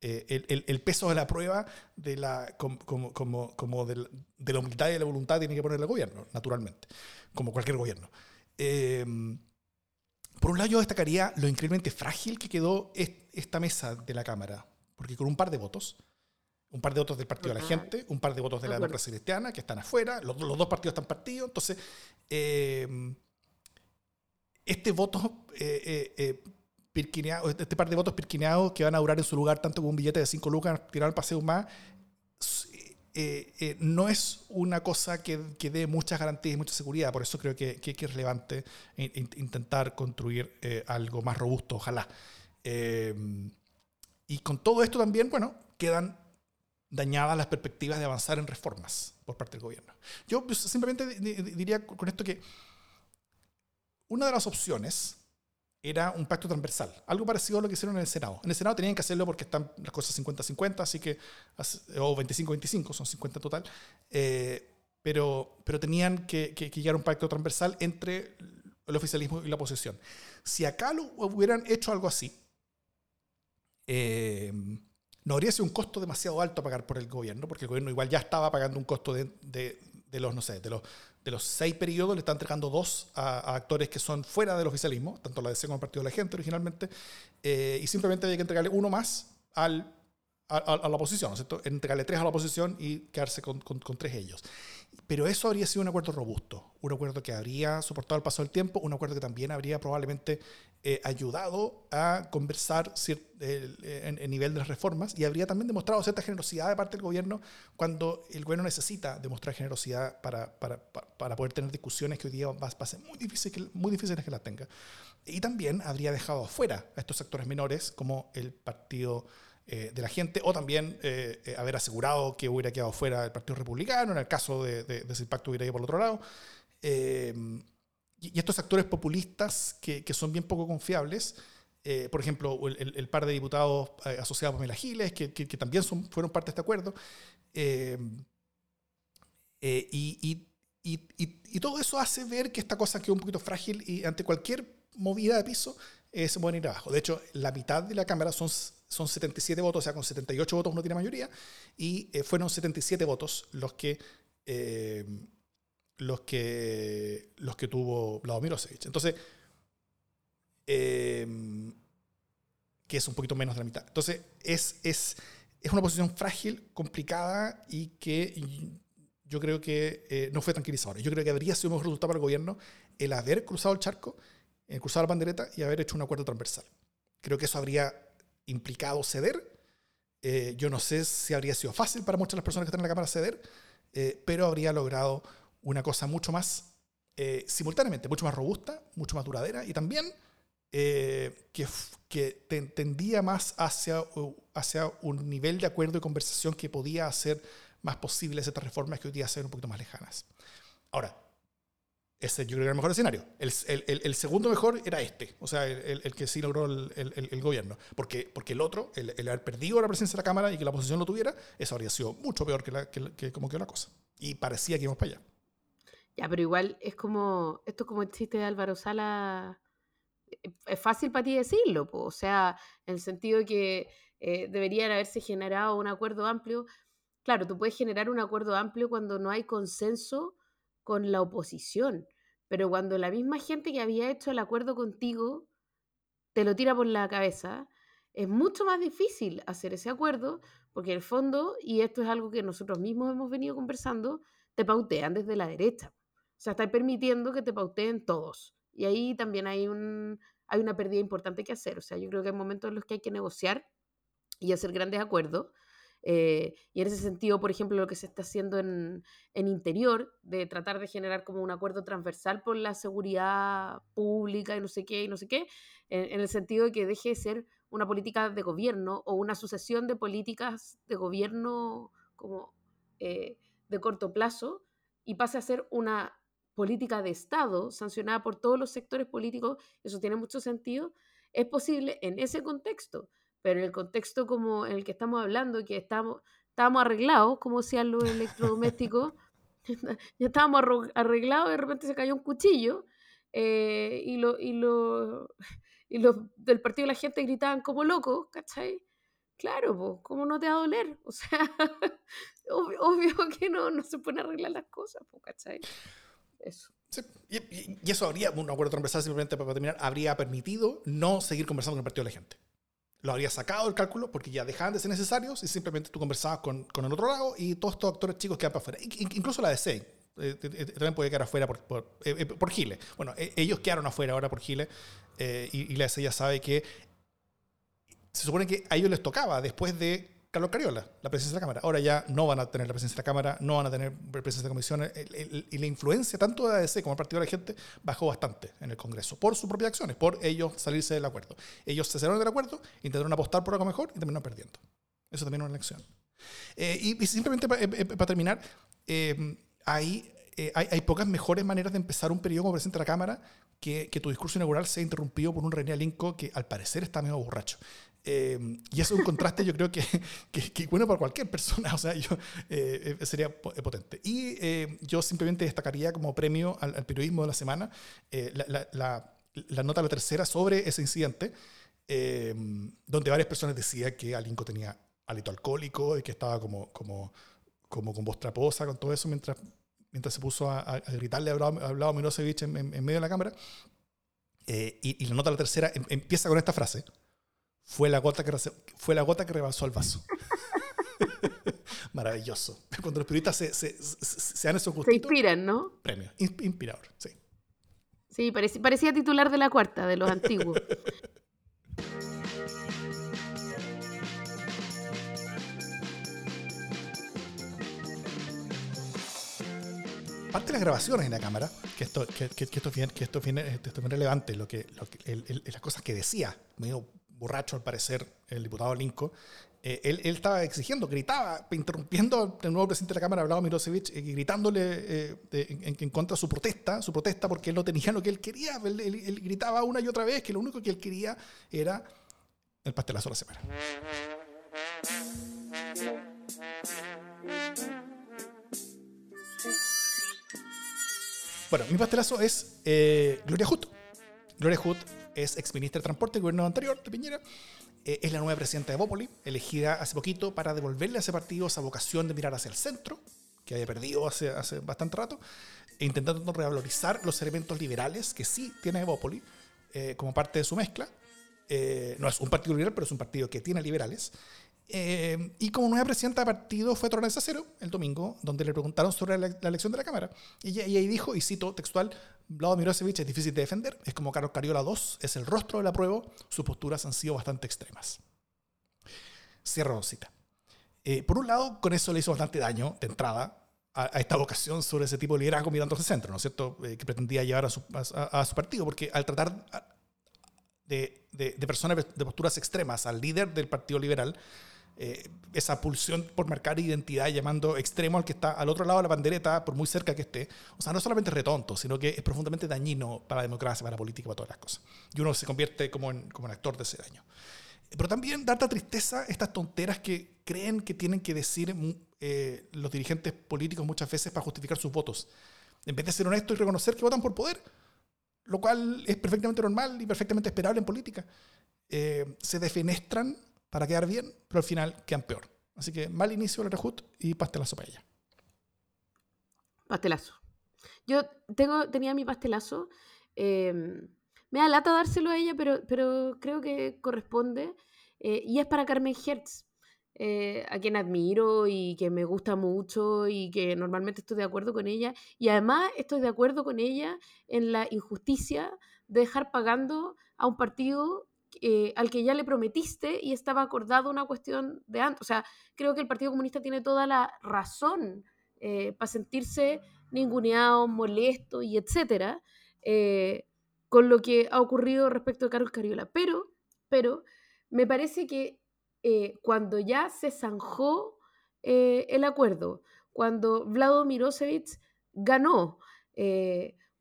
el, el, el, peso de la prueba de la, como, como, como de, la, de, la, humildad y de la voluntad tiene que poner el gobierno, naturalmente, como cualquier gobierno. Eh, por un lado, yo destacaría lo increíblemente frágil que quedó esta mesa de la Cámara, porque con un par de votos, un par de votos del Partido de la Gente, un par de votos de la democracia cristiana, que están afuera, los, dos partidos están partidos, entonces, eh, este voto eh, eh, este, este par de votos pirquineados que van a durar en su lugar tanto como un billete de 5 lucas tirado al paseo más, no es una cosa que, que, dé muchas garantías y mucha seguridad. Por eso creo que, que, es relevante intentar construir algo más robusto, ojalá. Y con todo esto también, bueno, quedan dañadas las perspectivas de avanzar en reformas por parte del gobierno. Yo pues, simplemente diría con esto que una de las opciones era un pacto transversal, algo parecido a lo que hicieron en el Senado. En el Senado tenían que hacerlo porque están las cosas 50-50, así que, o 25-25, son 50 total, eh, pero, pero tenían que, que, llegar a un pacto transversal entre el oficialismo y la oposición. Si acá lo hubieran hecho algo así, eh, no habría sido un costo demasiado alto a pagar por el gobierno, porque el gobierno igual ya estaba pagando un costo de, de, los, no sé, de los, de los seis periodos, le está entregando dos a, actores que son fuera del oficialismo, tanto la DC como el Partido de la Gente originalmente, eh, y simplemente había que entregarle uno más al, a, a, la oposición, ¿no es cierto? Entregarle tres a la oposición y quedarse con, con, con tres ellos. Pero eso habría sido un acuerdo robusto, un acuerdo que habría soportado el paso del tiempo, un acuerdo que también habría probablemente eh, ayudado a conversar en el nivel de las reformas y habría también demostrado cierta generosidad de parte del gobierno cuando el gobierno necesita demostrar generosidad para, para, para poder tener discusiones que hoy día va, a ser muy, difícil, muy difíciles que las tenga. Y también habría dejado afuera a estos sectores menores como el partido eh, de la gente, o también eh, eh, haber asegurado que hubiera quedado fuera el Partido Republicano, en el caso de, de, de ese pacto hubiera ido por el otro lado. y estos actores populistas que, que son bien poco confiables, por ejemplo, el, el, par de diputados asociados a Pamela Giles, que, que, también son, fueron parte de este acuerdo, y, y, y, todo eso hace ver que esta cosa quedó un poquito frágil y ante cualquier movida de piso se pueden ir abajo. De hecho, la mitad de la Cámara son son 77 votos, o sea, con 78 votos uno tiene mayoría, y eh, fueron 77 votos los que, eh, los que, los que tuvo Vladimir Osevich. Entonces, eh, que es un poquito menos de la mitad. Entonces, es, es, es una posición frágil, complicada y que yo creo que no fue tranquilizadora. Yo creo que habría sido un mejor resultado para el gobierno el haber cruzado el charco, el cruzado la bandereta y haber hecho un acuerdo transversal. Creo que eso habría implicado ceder. Eh, yo no sé si habría sido fácil para muchas de las personas que están en la Cámara ceder, eh, pero habría logrado una cosa mucho más eh, simultáneamente, mucho más robusta, mucho más duradera y también que, que tendía más hacia, hacia un nivel de acuerdo y conversación que podía hacer más posibles estas reformas que hoy día se ven un poquito más lejanas. Ahora, ese yo creo que era el mejor escenario. El, el, el segundo mejor era este, o sea, el, que sí logró el, gobierno. Porque, porque el otro, el, haber perdido la presencia de la Cámara y que la oposición lo tuviera, eso habría sido mucho peor que, la, que, que como quedó la cosa. Y parecía que íbamos para allá. Ya, pero igual es como, esto es como el chiste de Álvaro Sala, eh, es fácil para ti decirlo, o sea, en el sentido de que eh, deberían haberse generado un acuerdo amplio. Claro, tú puedes generar un acuerdo amplio cuando no hay consenso con la oposición, pero cuando la misma gente que había hecho el acuerdo contigo te lo tira por la cabeza, es mucho más difícil hacer ese acuerdo porque en el fondo, y esto es algo que nosotros mismos hemos venido conversando, te pautean desde la derecha. O sea, están permitiendo que te pauteen todos. Y ahí también hay, un, hay una pérdida importante que hacer. O sea, yo creo que hay momentos en los que hay que negociar y hacer grandes acuerdos eh, y en ese sentido, por ejemplo, lo que se está haciendo en, en, interior, de tratar de generar como un acuerdo transversal por la seguridad pública y no sé qué, y no sé qué, en, el sentido de que deje de ser una política de gobierno o una sucesión de políticas de gobierno como eh, de corto plazo y pase a ser una política de Estado sancionada por todos los sectores políticos, eso tiene mucho sentido, es posible en ese contexto pero en el contexto como en el que estamos hablando, que estamos, estábamos arreglados, como decían los electrodomésticos, ya estábamos arreglados y de repente se cayó un cuchillo eh, y, lo, y, lo, y los del partido de la gente gritaban como locos, ¿cachai? Claro, pues, ¿cómo no te va a doler? O sea, obvio, que no, no se pueden arreglar las cosas, pues, ¿cachai? Eso. y, eso habría, un acuerdo transversal simplemente para terminar, habría permitido no seguir conversando con el partido de la gente. Lo habría sacado del cálculo porque ya dejaban de ser necesarios y simplemente tú conversabas con, con el otro lado y todos estos actores chicos quedan para afuera. Incluso la DC, eh, eh, eh, también puede quedar afuera por, por, por Gile. Bueno, ellos quedaron afuera ahora por Gile y, y, la DC ya sabe que se supone que a ellos les tocaba después de Carlos Cariola, la presencia de la Cámara. Ahora ya no van a tener la presencia de la Cámara, no van a tener presencia de la Comisión. y la influencia tanto de ADC como del Partido de la Gente bajó bastante en el Congreso por sus propias acciones, por ellos salirse del acuerdo. Ellos se salieron del acuerdo, intentaron apostar por algo mejor y terminaron perdiendo. Eso también es una elección. Eh, y, simplemente eh, eh, para terminar, hay, hay, pocas mejores maneras de empezar un periodo como presidente de la Cámara que, que, tu discurso inaugural sea interrumpido por un René Alinco que al parecer está medio borracho. Eh, y eso es un contraste, yo creo que, que, bueno para cualquier persona, o sea, yo, eh, eh, sería potente. Y yo simplemente destacaría como premio al, periodismo de la semana la, la, la, nota la tercera sobre ese incidente, donde varias personas decían que Alinco tenía alito alcohólico y que estaba como, como, como con voz traposa, con todo eso, mientras, mientras se puso a, gritarle a Vlado Mirosevic en, en, medio de la cámara. Y, y, la nota la tercera em, empieza con esta frase fue la gota que, fue la gota que rebasó el vaso. Maravilloso. Cuando los periodistas se, se, se, dan esos gustitos. Se inspiran, ¿no? Premio. Inspirador, sí. Sí, parecía, parecía titular de la cuarta, de los antiguos. Parte de las grabaciones en la cámara, que esto, que, que, esto, es bien, que esto, bien, esto es bien relevante, lo que, lo que, las cosas que decía, medio borracho al parecer, el diputado Linco, eh, él, estaba exigiendo, gritaba, interrumpiendo al nuevo presidente de la Cámara, hablaba Milosevic, eh, gritándole eh, en, contra de su protesta, su protesta porque él no tenía lo que él quería. Él, gritaba una y otra vez que lo único que él quería era el pastelazo de la semana. Bueno, mi pastelazo es Gloria Hood. Gloria Hood es exministra de Transporte gobierno anterior de Piñera. Eh, es la nueva presidenta de Bópoli, elegida hace poquito para devolverle a ese partido esa vocación de mirar hacia el centro, que había perdido hace, bastante rato, e intentando revalorizar los elementos liberales que sí tiene Evópoli eh, como parte de su mezcla. Eh, no es un partido liberal, pero es un partido que tiene liberales. Y como nueva presidenta de partido fue Torres Cero el domingo, donde le preguntaron sobre la, elección de la Cámara. Y, ahí dijo, y cito textual, Vlado Mirosevic es difícil de defender, es como Carlos Cariola II, es el rostro de la prueba, sus posturas han sido bastante extremas. Cierro cita. Eh, por un lado, con eso le hizo bastante daño de entrada a, esta vocación sobre ese tipo de liderazgo mirando hacia el centro, ¿no es cierto? Eh, que pretendía llevar a su, a, su, partido, porque al tratar de, de, de personas de posturas extremas al líder del Partido Liberal, eh, esa pulsión por marcar identidad llamando extremo al que está al otro lado de la bandereta, por muy cerca que esté. O sea, no solamente es retonto, sino que es profundamente dañino para la democracia, para la política, para todas las cosas. Y uno se convierte como en, como actor de ese daño. Pero también da tristeza estas tonteras que creen que tienen que decir mm, eh, los dirigentes políticos muchas veces para justificar sus votos. En vez de ser honestos y reconocer que votan por poder, lo cual es perfectamente normal y perfectamente esperable en política, eh, se defenestran para quedar bien, pero al final quedan peor. Así que mal inicio la rejut y pastelazo para ella. Pastelazo. Yo tengo, tenía mi pastelazo. Em, me da lata dárselo a ella, pero, pero creo que corresponde. Eh, y es para Carmen Hertz, eh, a quien admiro y que me gusta mucho y que normalmente estoy de acuerdo con ella. Y además estoy de acuerdo con ella en la injusticia de dejar pagando a un partido eh, al que ya le prometiste y estaba acordado una cuestión de antes. O sea, creo que el Partido Comunista tiene toda la razón eh, para sentirse ninguneado, molesto y etcétera, eh, con lo que ha ocurrido respecto de Carlos Cariola. Pero, pero me parece que cuando ya se zanjó el acuerdo, cuando Vlado Mirosevic ganó,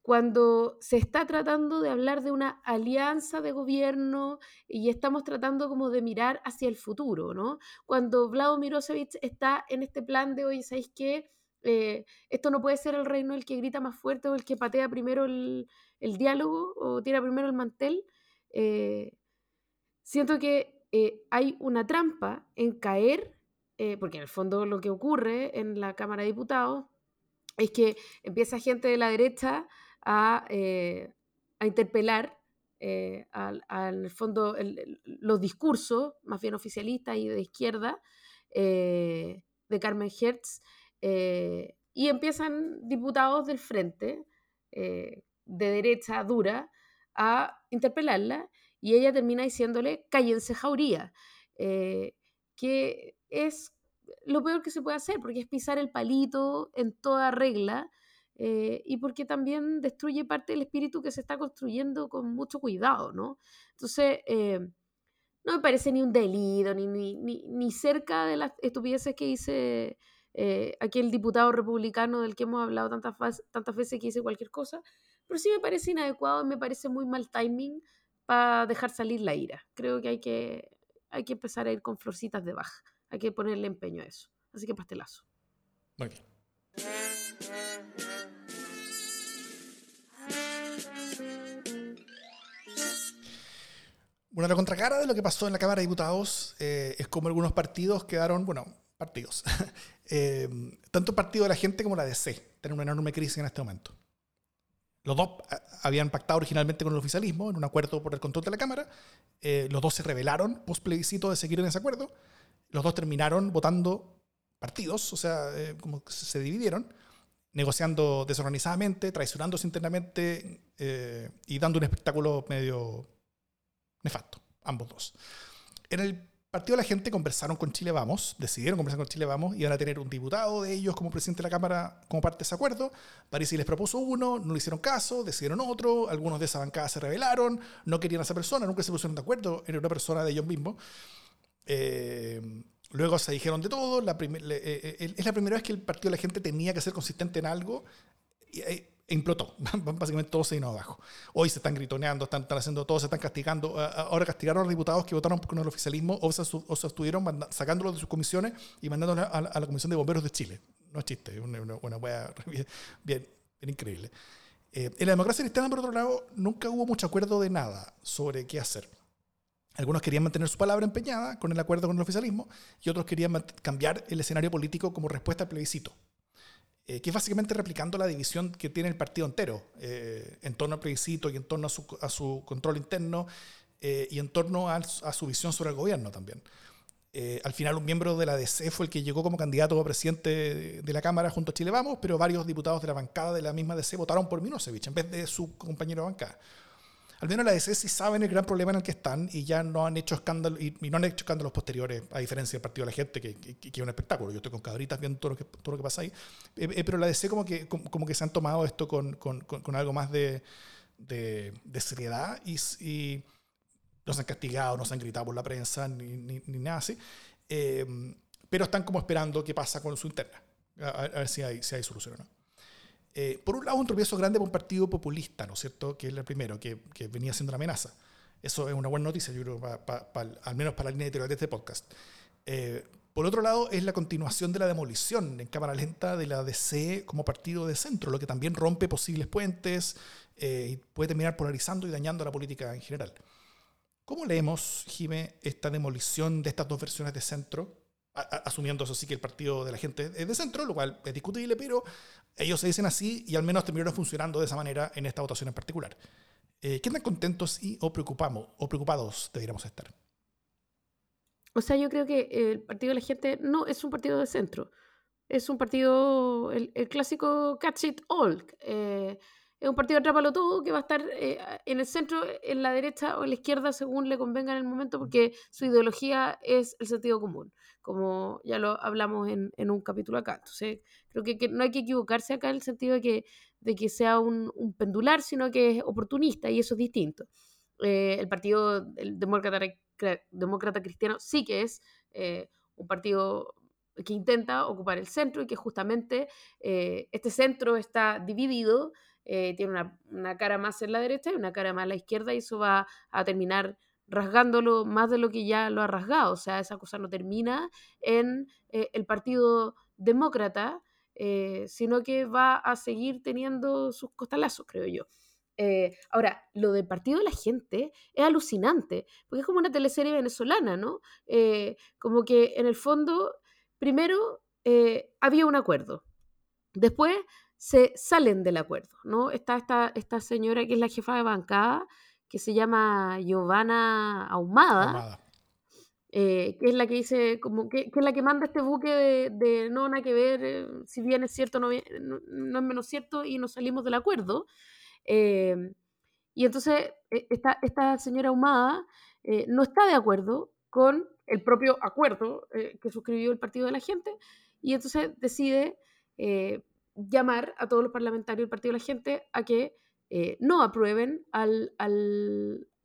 cuando se está tratando de hablar de una alianza de gobierno y estamos tratando como de mirar hacia el futuro, ¿no? Cuando Vlado Mirosevic está en este plan de, hoy, ¿sabéis qué? Eh, esto no puede ser el reino el que grita más fuerte o el que patea primero el, diálogo o tira primero el mantel. Eh, siento que eh, hay una trampa en caer, porque en el fondo lo que ocurre en la Cámara de Diputados es que empieza gente de la derecha a, interpelar al, fondo los discursos, más bien oficialistas y de izquierda, de Carmen Hertz, eh, y empiezan diputados del frente, eh, de derecha dura, a interpelarla y ella termina diciéndole, cállense jauría, eh, que es lo peor que se puede hacer, porque es pisar el palito en toda regla y porque también destruye parte del espíritu que se está construyendo con mucho cuidado, ¿no? Entonces, no me parece ni un delito, ni, ni, ni cerca de las estupideces que dice eh, aquel diputado republicano del que hemos hablado tantas, tantas veces que dice cualquier cosa, pero sí me parece inadecuado y me parece muy mal timing para dejar salir la ira. Creo que hay, que hay que empezar a ir con florcitas de baja, hay que ponerle empeño a eso. Así que pastelazo. Muy bien. Bueno, la contracara de lo que pasó en la Cámara de Diputados eh, es como algunos partidos quedaron, bueno, partidos, eh, tanto el Partido de la Gente como la DC, tienen una enorme crisis en este momento. Los dos eh, habían pactado originalmente con el oficialismo en un acuerdo por el control de la Cámara. Los dos se rebelaron post plebiscito de seguir en ese acuerdo. Los dos terminaron votando partidos, o sea, como se dividieron, negociando desorganizadamente, traicionándose internamente y dando un espectáculo medio nefasto, ambos dos. En el Partido la Gente conversaron con Chile Vamos, decidieron conversar con Chile Vamos, iban a tener un diputado de ellos como presidente de la Cámara como parte de ese acuerdo. Que les propuso uno, no le hicieron caso, decidieron otro, algunos de esa bancada se rebelaron, no querían a esa persona, nunca se pusieron de acuerdo, era una persona de ellos mismos. Eh, luego se dijeron de todo, la eh, eh, es la primera vez que el Partido la Gente tenía que ser consistente en algo. Implotó. Básicamente todo se vino abajo. Hoy se están gritoneando, están, haciendo todo, se están castigando. Ahora castigaron a los diputados que votaron con el oficialismo o se, o estuvieron sacándolos de sus comisiones y mandándolos a, la Comisión de Bomberos de Chile. No es chiste, es una, buena bien, bien, increíble. Eh, en la democracia cristiana, por otro lado, nunca hubo mucho acuerdo de nada sobre qué hacer. Algunos querían mantener su palabra empeñada con el acuerdo con el oficialismo y otros querían cambiar el escenario político como respuesta al plebiscito. Eh, que es básicamente replicando la división que tiene el partido entero eh, en torno al plebiscito y en torno a su, a su control interno eh, y en torno a, a, su visión sobre el gobierno también. al final un miembro de la DC fue el que llegó como candidato a presidente de, la Cámara junto a Chile Vamos, pero varios diputados de la bancada de la misma DC votaron por Milosevic en vez de su compañero de bancada al menos la DC sí saben el gran problema en el que están y ya no han hecho escándalos y, no han hecho escándalos posteriores, a diferencia del Partido de la Gente, que, que, es un espectáculo. Yo estoy con cabritas viendo todo lo que, todo lo que pasa ahí. Eh, eh, pero la DC como que, como, que se han tomado esto con, con, con algo más de, de, seriedad y, y, no se han castigado, no se han gritado por la prensa, ni, ni, nada así. Eh, pero están como esperando qué pasa con su interna, a, ver si hay, si hay solución o no. Eh, por un lado, un tropiezo grande para un partido populista, ¿no es cierto? Que es el primero, que, venía siendo una amenaza. Eso es una buena noticia, yo creo, al menos para la línea editorial de este podcast. Eh, por otro lado, es la continuación de la demolición en cámara lenta de la DC como partido de centro, lo que también rompe posibles puentes eh, y puede terminar polarizando y dañando la política en general. ¿Cómo leemos, Jime, esta demolición de estas dos versiones de centro asumiendo eso sí que el partido de la gente es de centro, lo cual es discutible, pero ellos se dicen así y al menos terminaron funcionando de esa manera en esta votación en particular. Eh, ¿Qué tan contentos y o, preocupamos, o preocupados deberíamos estar? O sea, yo creo que el partido de la gente no es un partido de centro, es un partido, el, clásico catch it all. Eh, es un partido trápalo todo que va a estar eh, en el centro, en la derecha o en la izquierda según le convenga en el momento porque su ideología es el sentido común, como ya lo hablamos en, en un capítulo acá. Entonces, creo que, no hay que equivocarse acá en el sentido de que, de que sea un, un pendular, sino que es oportunista y eso es distinto. Eh, el partido el demócrata, demócrata cristiano sí que es eh, un partido que intenta ocupar el centro y que justamente este centro está dividido eh, tiene una, una, cara más en la derecha y una cara más en la izquierda y eso va a terminar rasgándolo más de lo que ya lo ha rasgado. O sea, esa cosa no termina en eh, el Partido Demócrata, eh, sino que va a seguir teniendo sus costalazos, creo yo. Eh, ahora, lo del Partido de la Gente es alucinante, porque es como una teleserie venezolana, ¿no? como que en el fondo, primero había un acuerdo, después se salen del acuerdo, ¿no? Está esta, esta señora que es la jefa de bancada, que se llama Giovanna Ahumada, eh, que es la que dice, como que, es la que manda este buque de, no nada que ver, eh, si bien es cierto, no, no, es menos cierto, y nos salimos del acuerdo. Eh, y entonces esta, esta señora Ahumada no está de acuerdo con el propio acuerdo que suscribió el Partido de la Gente, y entonces decide llamar a todos los parlamentarios del Partido de la Gente a que eh, no aprueben al,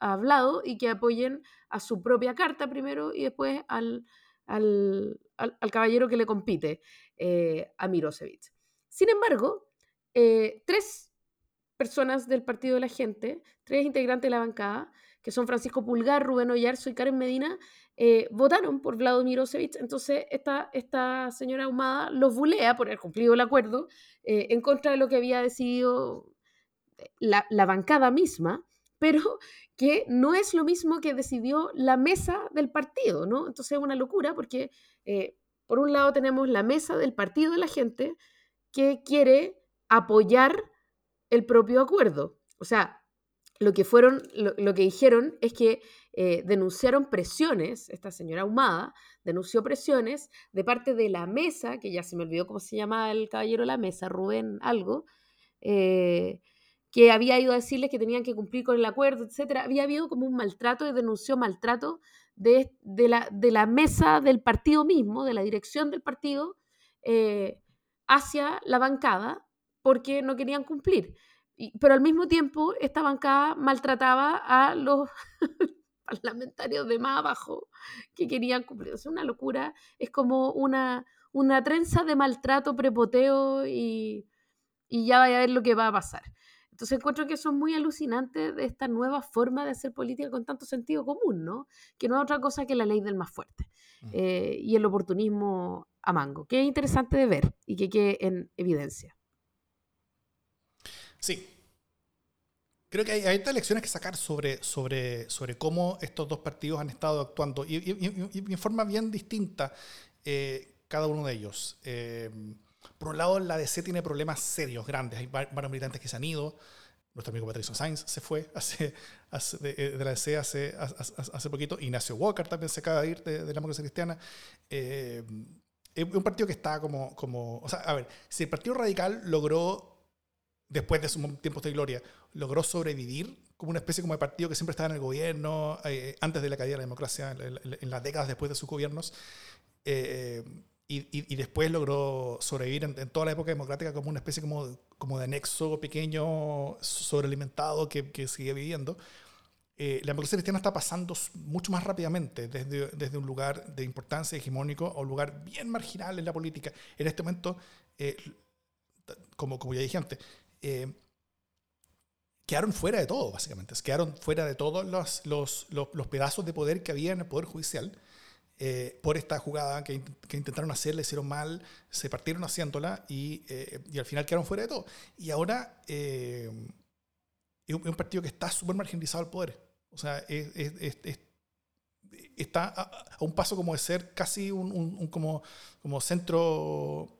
hablado y que apoyen a su propia carta primero y después al, al, caballero que le compite, eh, a Mirosevic. Sin embargo, eh, tres personas del Partido de la Gente, tres integrantes de la bancada, que son Francisco Pulgar, Rubén Oyarzo y Karen Medina, votaron por Vlado Mirosevic. Entonces, esta, esta señora Ahumada los bulea por haber cumplido el acuerdo en contra de lo que había decidido la, bancada misma, pero que no es lo mismo que decidió la mesa del partido, ¿no? Entonces es una locura porque, eh, por un lado, tenemos la mesa del partido de la gente que quiere apoyar el propio acuerdo. O sea, lo que fueron, lo, que dijeron es que eh, denunciaron presiones, esta señora Humada denunció presiones de parte de la mesa, que ya se me olvidó cómo se llama el caballero de la mesa, Rubén algo, eh, que había ido a decirles que tenían que cumplir con el acuerdo, etcétera. Había habido como un maltrato y denunció maltrato de, de, la, de la, mesa del partido mismo, de la dirección del partido, eh, hacia la bancada, porque no querían cumplir. pero al mismo tiempo, esta bancada maltrataba a los parlamentarios de más abajo que querían cumplir. Es una locura, es como una, una trenza de maltrato, prepoteo y, y ya vaya a ver lo que va a pasar. Entonces encuentro que eso es muy alucinante de esta nueva forma de hacer política con tanto sentido común, ¿no? Que no es otra cosa que la ley del más fuerte mm. eh, y el oportunismo a mango, que es interesante de ver y que quede en evidencia. Sí. Creo que hay, hay lecciones que sacar sobre, sobre, sobre cómo estos dos partidos han estado actuando y, y, en forma bien distinta eh, cada uno de ellos. Eh, por un lado, la DC tiene problemas serios, grandes. Hay varios militantes que se han ido. Nuestro amigo Patricio Sainz se fue hace, eh, de, la DC hace, hace, poquito. Ignacio Walker también se acaba de ir de, la democracia cristiana. Eh, es un partido que está como, como... O sea, a ver, si el Partido Radical logró, después de sus tiempos de gloria, logró sobrevivir como una especie como de partido que siempre estaba en el gobierno, eh, antes de la caída de la democracia, en, las décadas después de sus gobiernos, y, y, después logró sobrevivir en, toda la época democrática como una especie como, como de anexo pequeño, sobrealimentado que, que sigue viviendo. Eh, la democracia cristiana está pasando mucho más rápidamente desde, desde un lugar de importancia hegemónico a un lugar bien marginal en la política. En este momento, eh, como, como ya dije antes, eh, quedaron fuera de todo, básicamente. Quedaron fuera de todos los, los, los, los pedazos de poder que había en el Poder Judicial eh, por esta jugada que, intentaron hacer, le hicieron mal, se partieron haciéndola y, eh, y al final quedaron fuera de todo. Y ahora eh, es, un, partido que está súper marginalizado al poder. O sea, está a, un paso como de ser casi un, como, como centro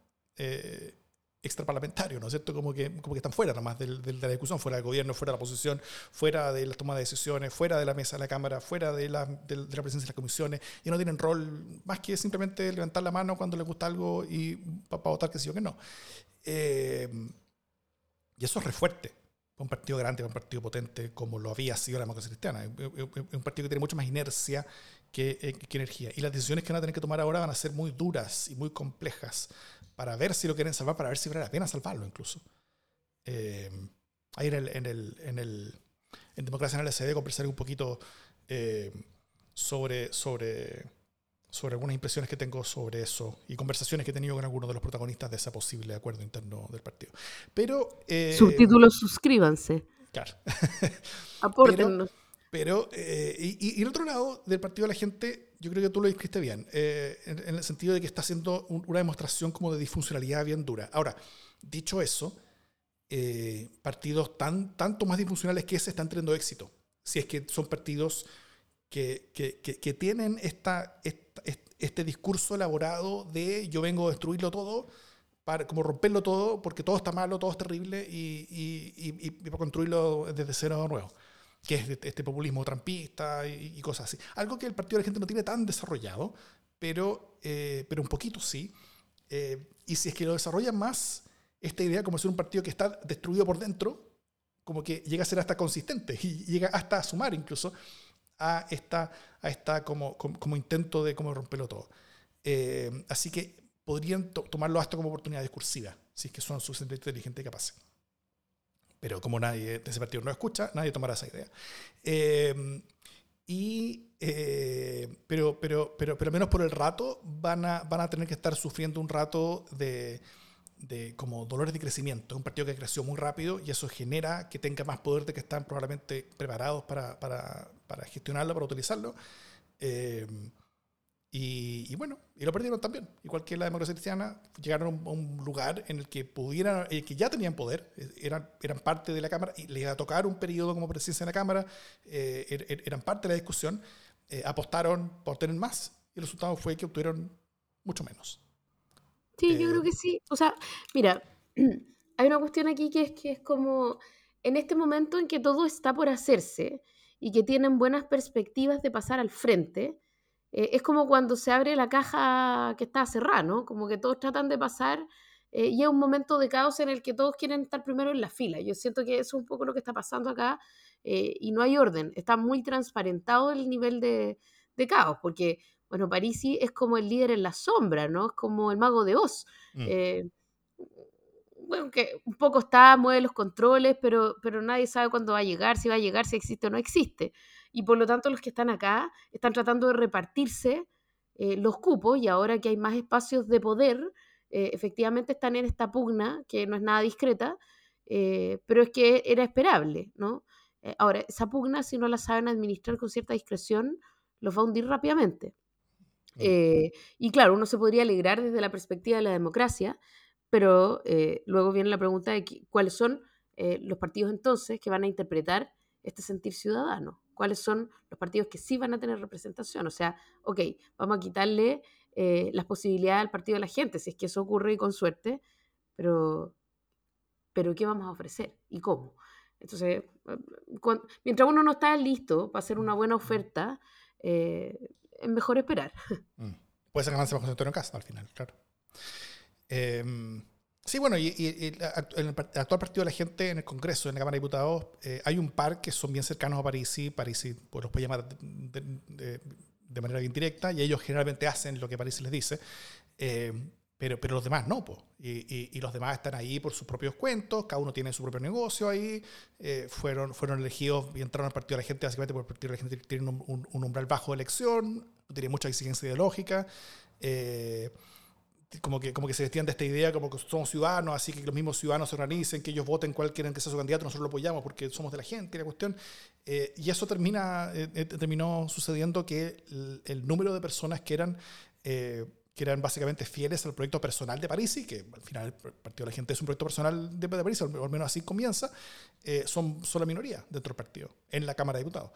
extraparlamentario, ¿no es cierto? Como que, como que están fuera nomás de, de, la discusión, fuera del gobierno, fuera de la oposición, fuera de la toma de decisiones, fuera de la mesa de la Cámara, fuera de la, de, la presencia de las comisiones, y no tienen rol más que simplemente levantar la mano cuando les gusta algo y para votar que sí o que no. Eh, y eso es re fuerte un partido grande, un partido potente como lo había sido la democracia cristiana. Es un partido que tiene mucha más inercia que, eh, que, energía. Y las decisiones que van a tener que tomar ahora van a ser muy duras y muy complejas para ver si lo quieren salvar, para ver si vale la pena salvarlo incluso. Eh, ahí en el, en el, en el en Democracia en el SD conversaré un poquito eh, sobre, sobre sobre algunas impresiones que tengo sobre eso y conversaciones que he tenido con algunos de los protagonistas de ese posible acuerdo interno del partido. Pero... Eh, Subtítulos, suscríbanse. Claro. Apórtenos. Pero, eh, y, el otro lado del partido de la gente, yo creo que tú lo dijiste bien, eh, en, el sentido de que está haciendo una demostración como de disfuncionalidad bien dura. Ahora, dicho eso, eh, partidos tan, tanto más disfuncionales que ese están teniendo éxito. Si es que son partidos que, que, que, tienen esta, este discurso elaborado de yo vengo a destruirlo todo, para como romperlo todo, porque todo está malo, todo es terrible, y, y, y, y para construirlo desde cero de nuevo que es este populismo trampista y, cosas así. Algo que el Partido de la Gente no tiene tan desarrollado, pero, eh, pero un poquito sí. Eh, y si es que lo desarrollan más, esta idea como ser un partido que está destruido por dentro, como que llega a ser hasta consistente y llega hasta a sumar incluso a esta, a esta como, como, intento de cómo romperlo todo. Eh, así que podrían tomarlo hasta como oportunidad discursiva, si es que son suficientemente inteligentes y capaces pero como nadie de ese partido no escucha, nadie tomará esa idea. Em, y, eh, pero, pero, pero, pero menos por el rato van a, van a tener que estar sufriendo un rato de, de como dolores de crecimiento. Es un partido que creció muy rápido y eso genera que tenga más poder de que están probablemente preparados para, para, para gestionarlo, para utilizarlo. Eh, y, bueno, y lo perdieron también. Igual que la democracia cristiana, llegaron a un, lugar en el que pudieran, eh, que ya tenían poder, eh, eran, eran parte de la Cámara, y les iba a tocar un periodo como presidencia de la Cámara, eh, er, er, eran parte de la discusión, apostaron por tener más, y el resultado fue que obtuvieron mucho menos. Sí, yo creo que sí. O sea, mira, hay una cuestión aquí que es que es como en este momento en que todo está por hacerse y que tienen buenas perspectivas de pasar al frente eh, es como cuando se abre la caja que está cerrada, ¿no? Como que todos tratan de pasar eh, y es un momento de caos en el que todos quieren estar primero en la fila. Yo siento que eso es un poco lo que está pasando acá eh, y no hay orden. Está muy transparentado el nivel de, de, caos, porque, bueno, Parisi es como el líder en la sombra, ¿no? Es como el mago de Oz. Mm. bueno, que un poco está, mueve los controles, pero, pero nadie sabe cuándo va a llegar, si va a llegar, si existe o no existe y por lo tanto los que están acá están tratando de repartirse eh, los cupos y ahora que hay más espacios de poder, eh, efectivamente están en esta pugna que no es nada discreta, eh, pero es que era esperable, ¿no? ahora, esa pugna, si no la saben administrar con cierta discreción, los va a hundir rápidamente. y claro, uno se podría alegrar desde la perspectiva de la democracia, pero luego viene la pregunta de cuáles son los partidos entonces que van a interpretar este sentir ciudadano cuáles son los partidos que sí van a tener representación. O sea, ok, vamos a quitarle eh, las posibilidades al partido de la gente, si es que eso ocurre y con suerte, pero, pero ¿qué vamos a ofrecer y cómo? Entonces, mientras uno no está listo para hacer una buena oferta, eh, es mejor esperar. Mm. Puede ser ganancia bajo Antonio Castro al final, claro. Eh, Sí, bueno, y, en el actual partido de la gente en el Congreso, en la Cámara de Diputados, eh, hay un par que son bien cercanos a Parisi. Parisi pues, los puede llamar de, manera bien directa y ellos generalmente hacen lo que Parisi les dice. Eh, pero, pero los demás no, pues. Y, y, los demás están ahí por sus propios cuentos, cada uno tiene su propio negocio ahí, eh, fueron, fueron elegidos y entraron al Partido de la Gente básicamente porque el Partido de la Gente tiene un, umbral bajo de elección, tiene mucha exigencia ideológica. Como que, como que se vestían de esta idea, como que somos ciudadanos, así que los mismos ciudadanos se organicen, que ellos voten cual quieran que sea su candidato, nosotros lo apoyamos porque somos de la gente, la cuestión. Eh, y eso termina, eh, eh, terminó sucediendo que el, número de personas que eran, que eran básicamente fieles al proyecto personal de París, y que al final el Partido de la Gente es un proyecto personal de, de París, o al menos así comienza, son, son la minoría dentro del partido, en la Cámara de Diputados.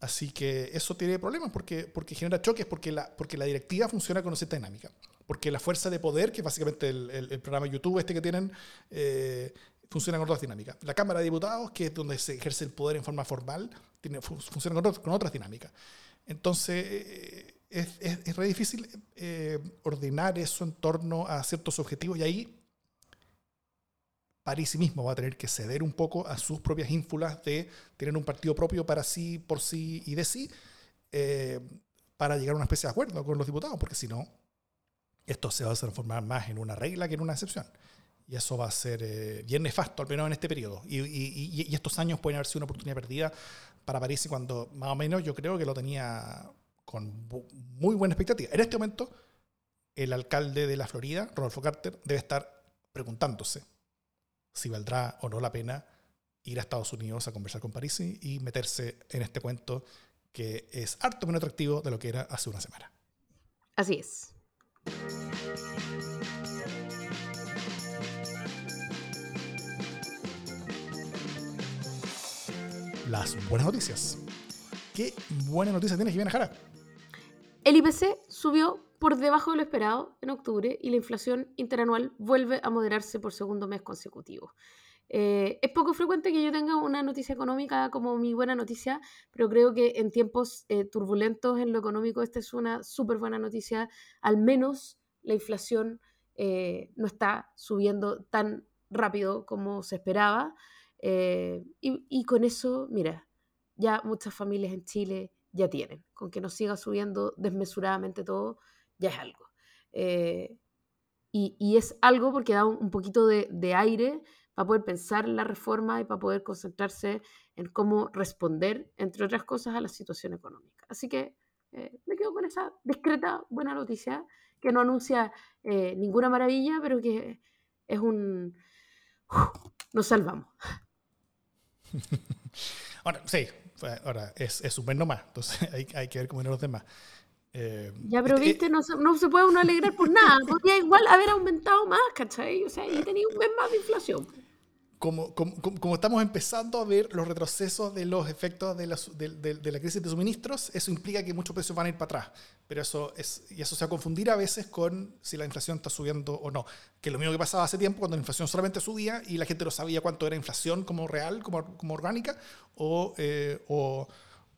Así que eso tiene problemas porque, porque genera choques, porque la, porque la directiva funciona con cierta dinámica. Porque la fuerza de poder, que es básicamente el, el, programa YouTube este que tienen, eh, funciona con otras dinámicas. La Cámara de Diputados, que es donde se ejerce el poder en forma formal, tiene, funciona con, con, otras dinámicas. Entonces, eh, es, es, es, re difícil eh, ordenar eso en torno a ciertos objetivos y ahí París mismo va a tener que ceder un poco a sus propias ínfulas de tener un partido propio para sí, por sí y de sí, eh, para llegar a una especie de acuerdo con los diputados, porque si no, esto se va a transformar más en una regla que en una excepción. Y eso va a ser eh, bien nefasto, al menos en este periodo. Y, y, estos años pueden haber sido una oportunidad perdida para París cuando más o menos yo creo que lo tenía con muy buena expectativa. En este momento, el alcalde de la Florida, Rodolfo Carter, debe estar preguntándose si valdrá o no la pena ir a Estados Unidos a conversar con Parisi y meterse en este cuento que es harto menos atractivo de lo que era hace una semana. Así es. Las buenas noticias. ¿Qué buena noticia tienes, Jimena? El IPC subió por debajo de lo esperado en octubre y la inflación interanual vuelve a moderarse por segundo mes consecutivo. Eh, es poco frecuente que yo tenga una noticia económica como mi buena noticia, pero creo que en tiempos eh, turbulentos en lo económico esta es una súper buena noticia. Al menos la inflación eh, no está subiendo tan rápido como se esperaba. Y, y, con eso, mira, ya muchas familias en Chile ya tienen. Con que no siga subiendo desmesuradamente todo, ya es algo. Y, y, es algo porque da un, un poquito de, de aire para poder pensar la reforma y para poder concentrarse en cómo responder, entre otras cosas, a la situación económica. Así que eh, me quedo con esa discreta buena noticia que no anuncia eh, ninguna maravilla, pero que es un... nos salvamos. ahora, sí, ahora es, es mes nomás, entonces hay, hay que ver cómo vienen los demás. Eh, ya, pero viste, no, no, se puede uno alegrar por nada. Podría igual haber aumentado más, ¿cachai? O sea, y tenía un mes más de inflación como, como, estamos empezando a ver los retrocesos de los efectos de la, de, la, crisis de suministros, eso implica que muchos precios van a ir para atrás. Pero eso es, y eso se va a confundir a veces con si la inflación está subiendo o no. Que lo mismo que pasaba hace tiempo, cuando la inflación solamente subía y la gente no sabía cuánto era inflación como real, como, como orgánica, o, eh, o,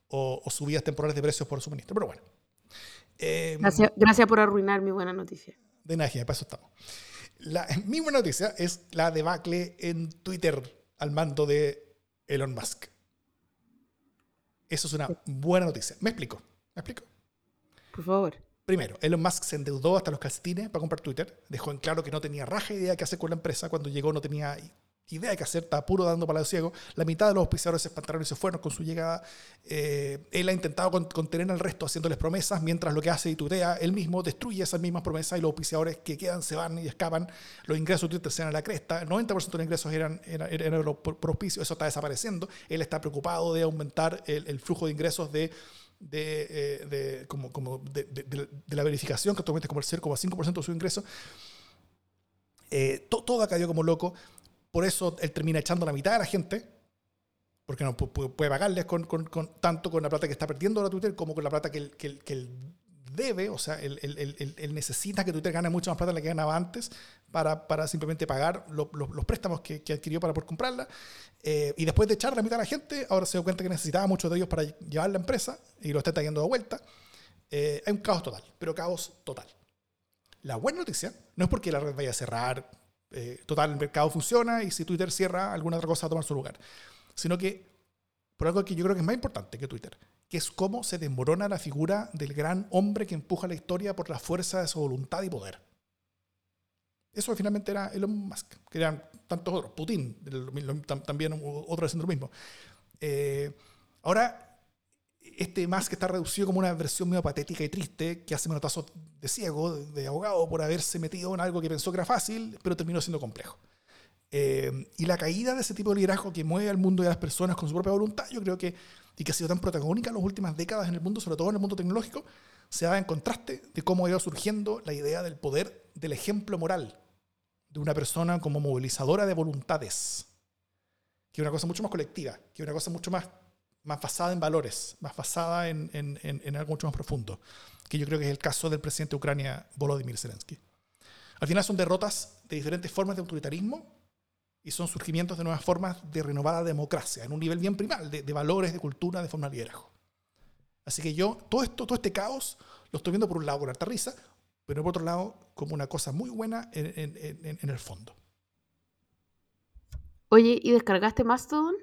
o, subidas temporales de precios por suministro. Pero bueno. Em, gracias, gracias por arruinar mi buena noticia. De nada, para eso estamos. La, mi buena noticia es la debacle en Twitter al mando de Elon Musk. Eso es una buena noticia. ¿Me explico? ¿Me explico? Por favor. Primero, Elon Musk se endeudó hasta los calcetines para comprar Twitter. Dejó en claro que no tenía raja idea de qué hacer con la empresa. Cuando llegó no tenía idea de qué hacer, estaba puro dando el ciego. La mitad de los auspiciadores se espantaron y se fueron con su llegada. Eh, él ha intentado contener al resto haciéndoles promesas, mientras lo que hace y tutea, él mismo destruye esas mismas promesas y los auspiciadores que quedan se van y escapan. Los ingresos de se dan a la cresta. El 90% de los ingresos eran, eran, propicios, eso está desapareciendo. Él está preocupado de aumentar el, flujo de ingresos de de, eh, de, como, como de, la verificación, que actualmente es como el 0,5% de su ingreso. Eh, todo ha caído como loco. Por eso él termina echando la mitad de la gente, porque no puede pagarles tanto con la plata que está perdiendo la Twitter como con la plata que él, debe. O sea, él, necesita que Twitter gane mucha más plata de la que ganaba antes para, simplemente pagar los préstamos que, adquirió para poder comprarla. Eh, y después de echar la mitad de la gente, ahora se dio cuenta que necesitaba muchos de ellos para llevar la empresa y lo está trayendo de vuelta. Eh, hay un caos total, pero caos total. La buena noticia no es porque la red vaya a cerrar eh, total, el mercado funciona y si Twitter cierra, alguna otra cosa va a tomar su lugar. Sino que, por algo que yo creo que es más importante que Twitter, que es cómo se desmorona la figura del gran hombre que empuja la historia por la fuerza de su voluntad y poder. Eso finalmente era Elon Musk, que eran tantos otros, Putin, también otro haciendo lo mismo. Eh, ahora, este más que está reducido como una versión medio patética y triste, que hace menotazos de ciego, de abogado, por haberse metido en algo que pensó que era fácil, pero terminó siendo complejo. Eh, y la caída de ese tipo de liderazgo que mueve al mundo y a las personas con su propia voluntad, yo creo que, y que ha sido tan protagónica en las últimas décadas en el mundo, sobre todo en el mundo tecnológico, se da en contraste de cómo ha ido surgiendo la idea del poder del ejemplo moral de una persona como movilizadora de voluntades, que es una cosa mucho más colectiva, que es una cosa mucho más más basada en valores, más basada en, en, en, algo mucho más profundo, que yo creo que es el caso del presidente de Ucrania, Volodymyr Zelensky. Al final son derrotas de diferentes formas de autoritarismo y son surgimientos de nuevas formas de renovada democracia, en un nivel bien primal, de, de valores, de cultura, de forma de liderazgo. Así que yo, todo esto, todo este caos, lo estoy viendo por un lado con harta risa, pero por otro lado como una cosa muy buena en, en, en el fondo. Oye, ¿y descargaste Mastodon?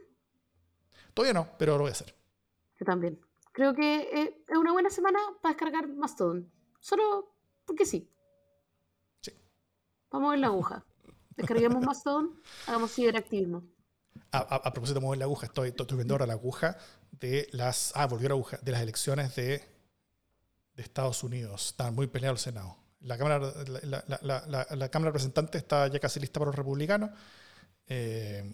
Todavía no, pero lo voy a hacer. Yo también. Creo que eh, es una buena semana para descargar Mastodon. Solo porque sí. Sí. Vamos a mover la aguja. Descarguemos Mastodon, hagamos ciberactivismo. A, a, propósito de mover la aguja, estoy, estoy, viendo ahora la aguja de las. Ah, volvió la aguja. De las elecciones de de Estados Unidos. Está muy peleado el Senado. La Cámara, la, la- la- la- la Cámara de Representantes está ya casi lista para los republicanos. Eh,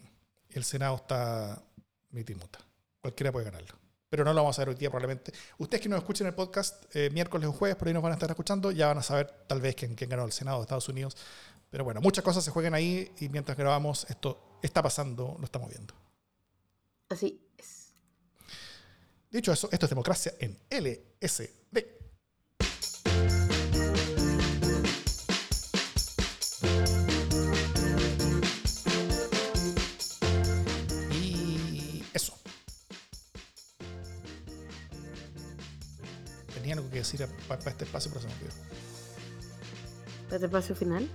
el Senado está mitimuta. Cualquiera puede ganarlo. Pero no lo vamos a ver hoy día probablemente. Ustedes que nos escuchen el podcast eh, miércoles o jueves, por ahí nos van a estar escuchando, ya van a saber tal vez quién, quién ganó el Senado de Estados Unidos. Pero bueno, muchas cosas se juegan ahí y mientras grabamos esto está pasando, lo estamos viendo. Así es. Dicho eso, esto es democracia en LSD. Que decir para este espacio, pero se me olvidó. ¿Este espacio final?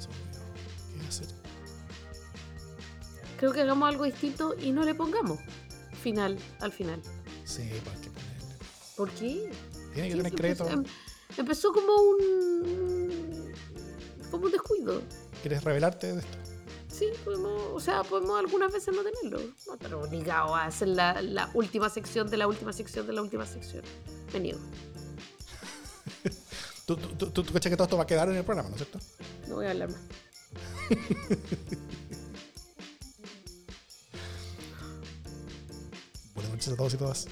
Se me olvidó. ¿Qué iba a hacer? Creo que hagamos algo distinto y no le pongamos final al final. Sí, para que ponerle. ¿Por qué? Tiene que tener crédito. empezó, em- empezó como un. como un descuido. ¿Quieres revelarte de esto? Sí, podemos, o sea, podemos algunas veces no tenerlo. No estar obligado a hacer la, la última sección de la última sección de la última sección. Me niego. Tú, tú, tú, tú, que todo esto va a quedar en el programa, ¿no es cierto? No voy a hablar más. Buenas noches a todos y todas.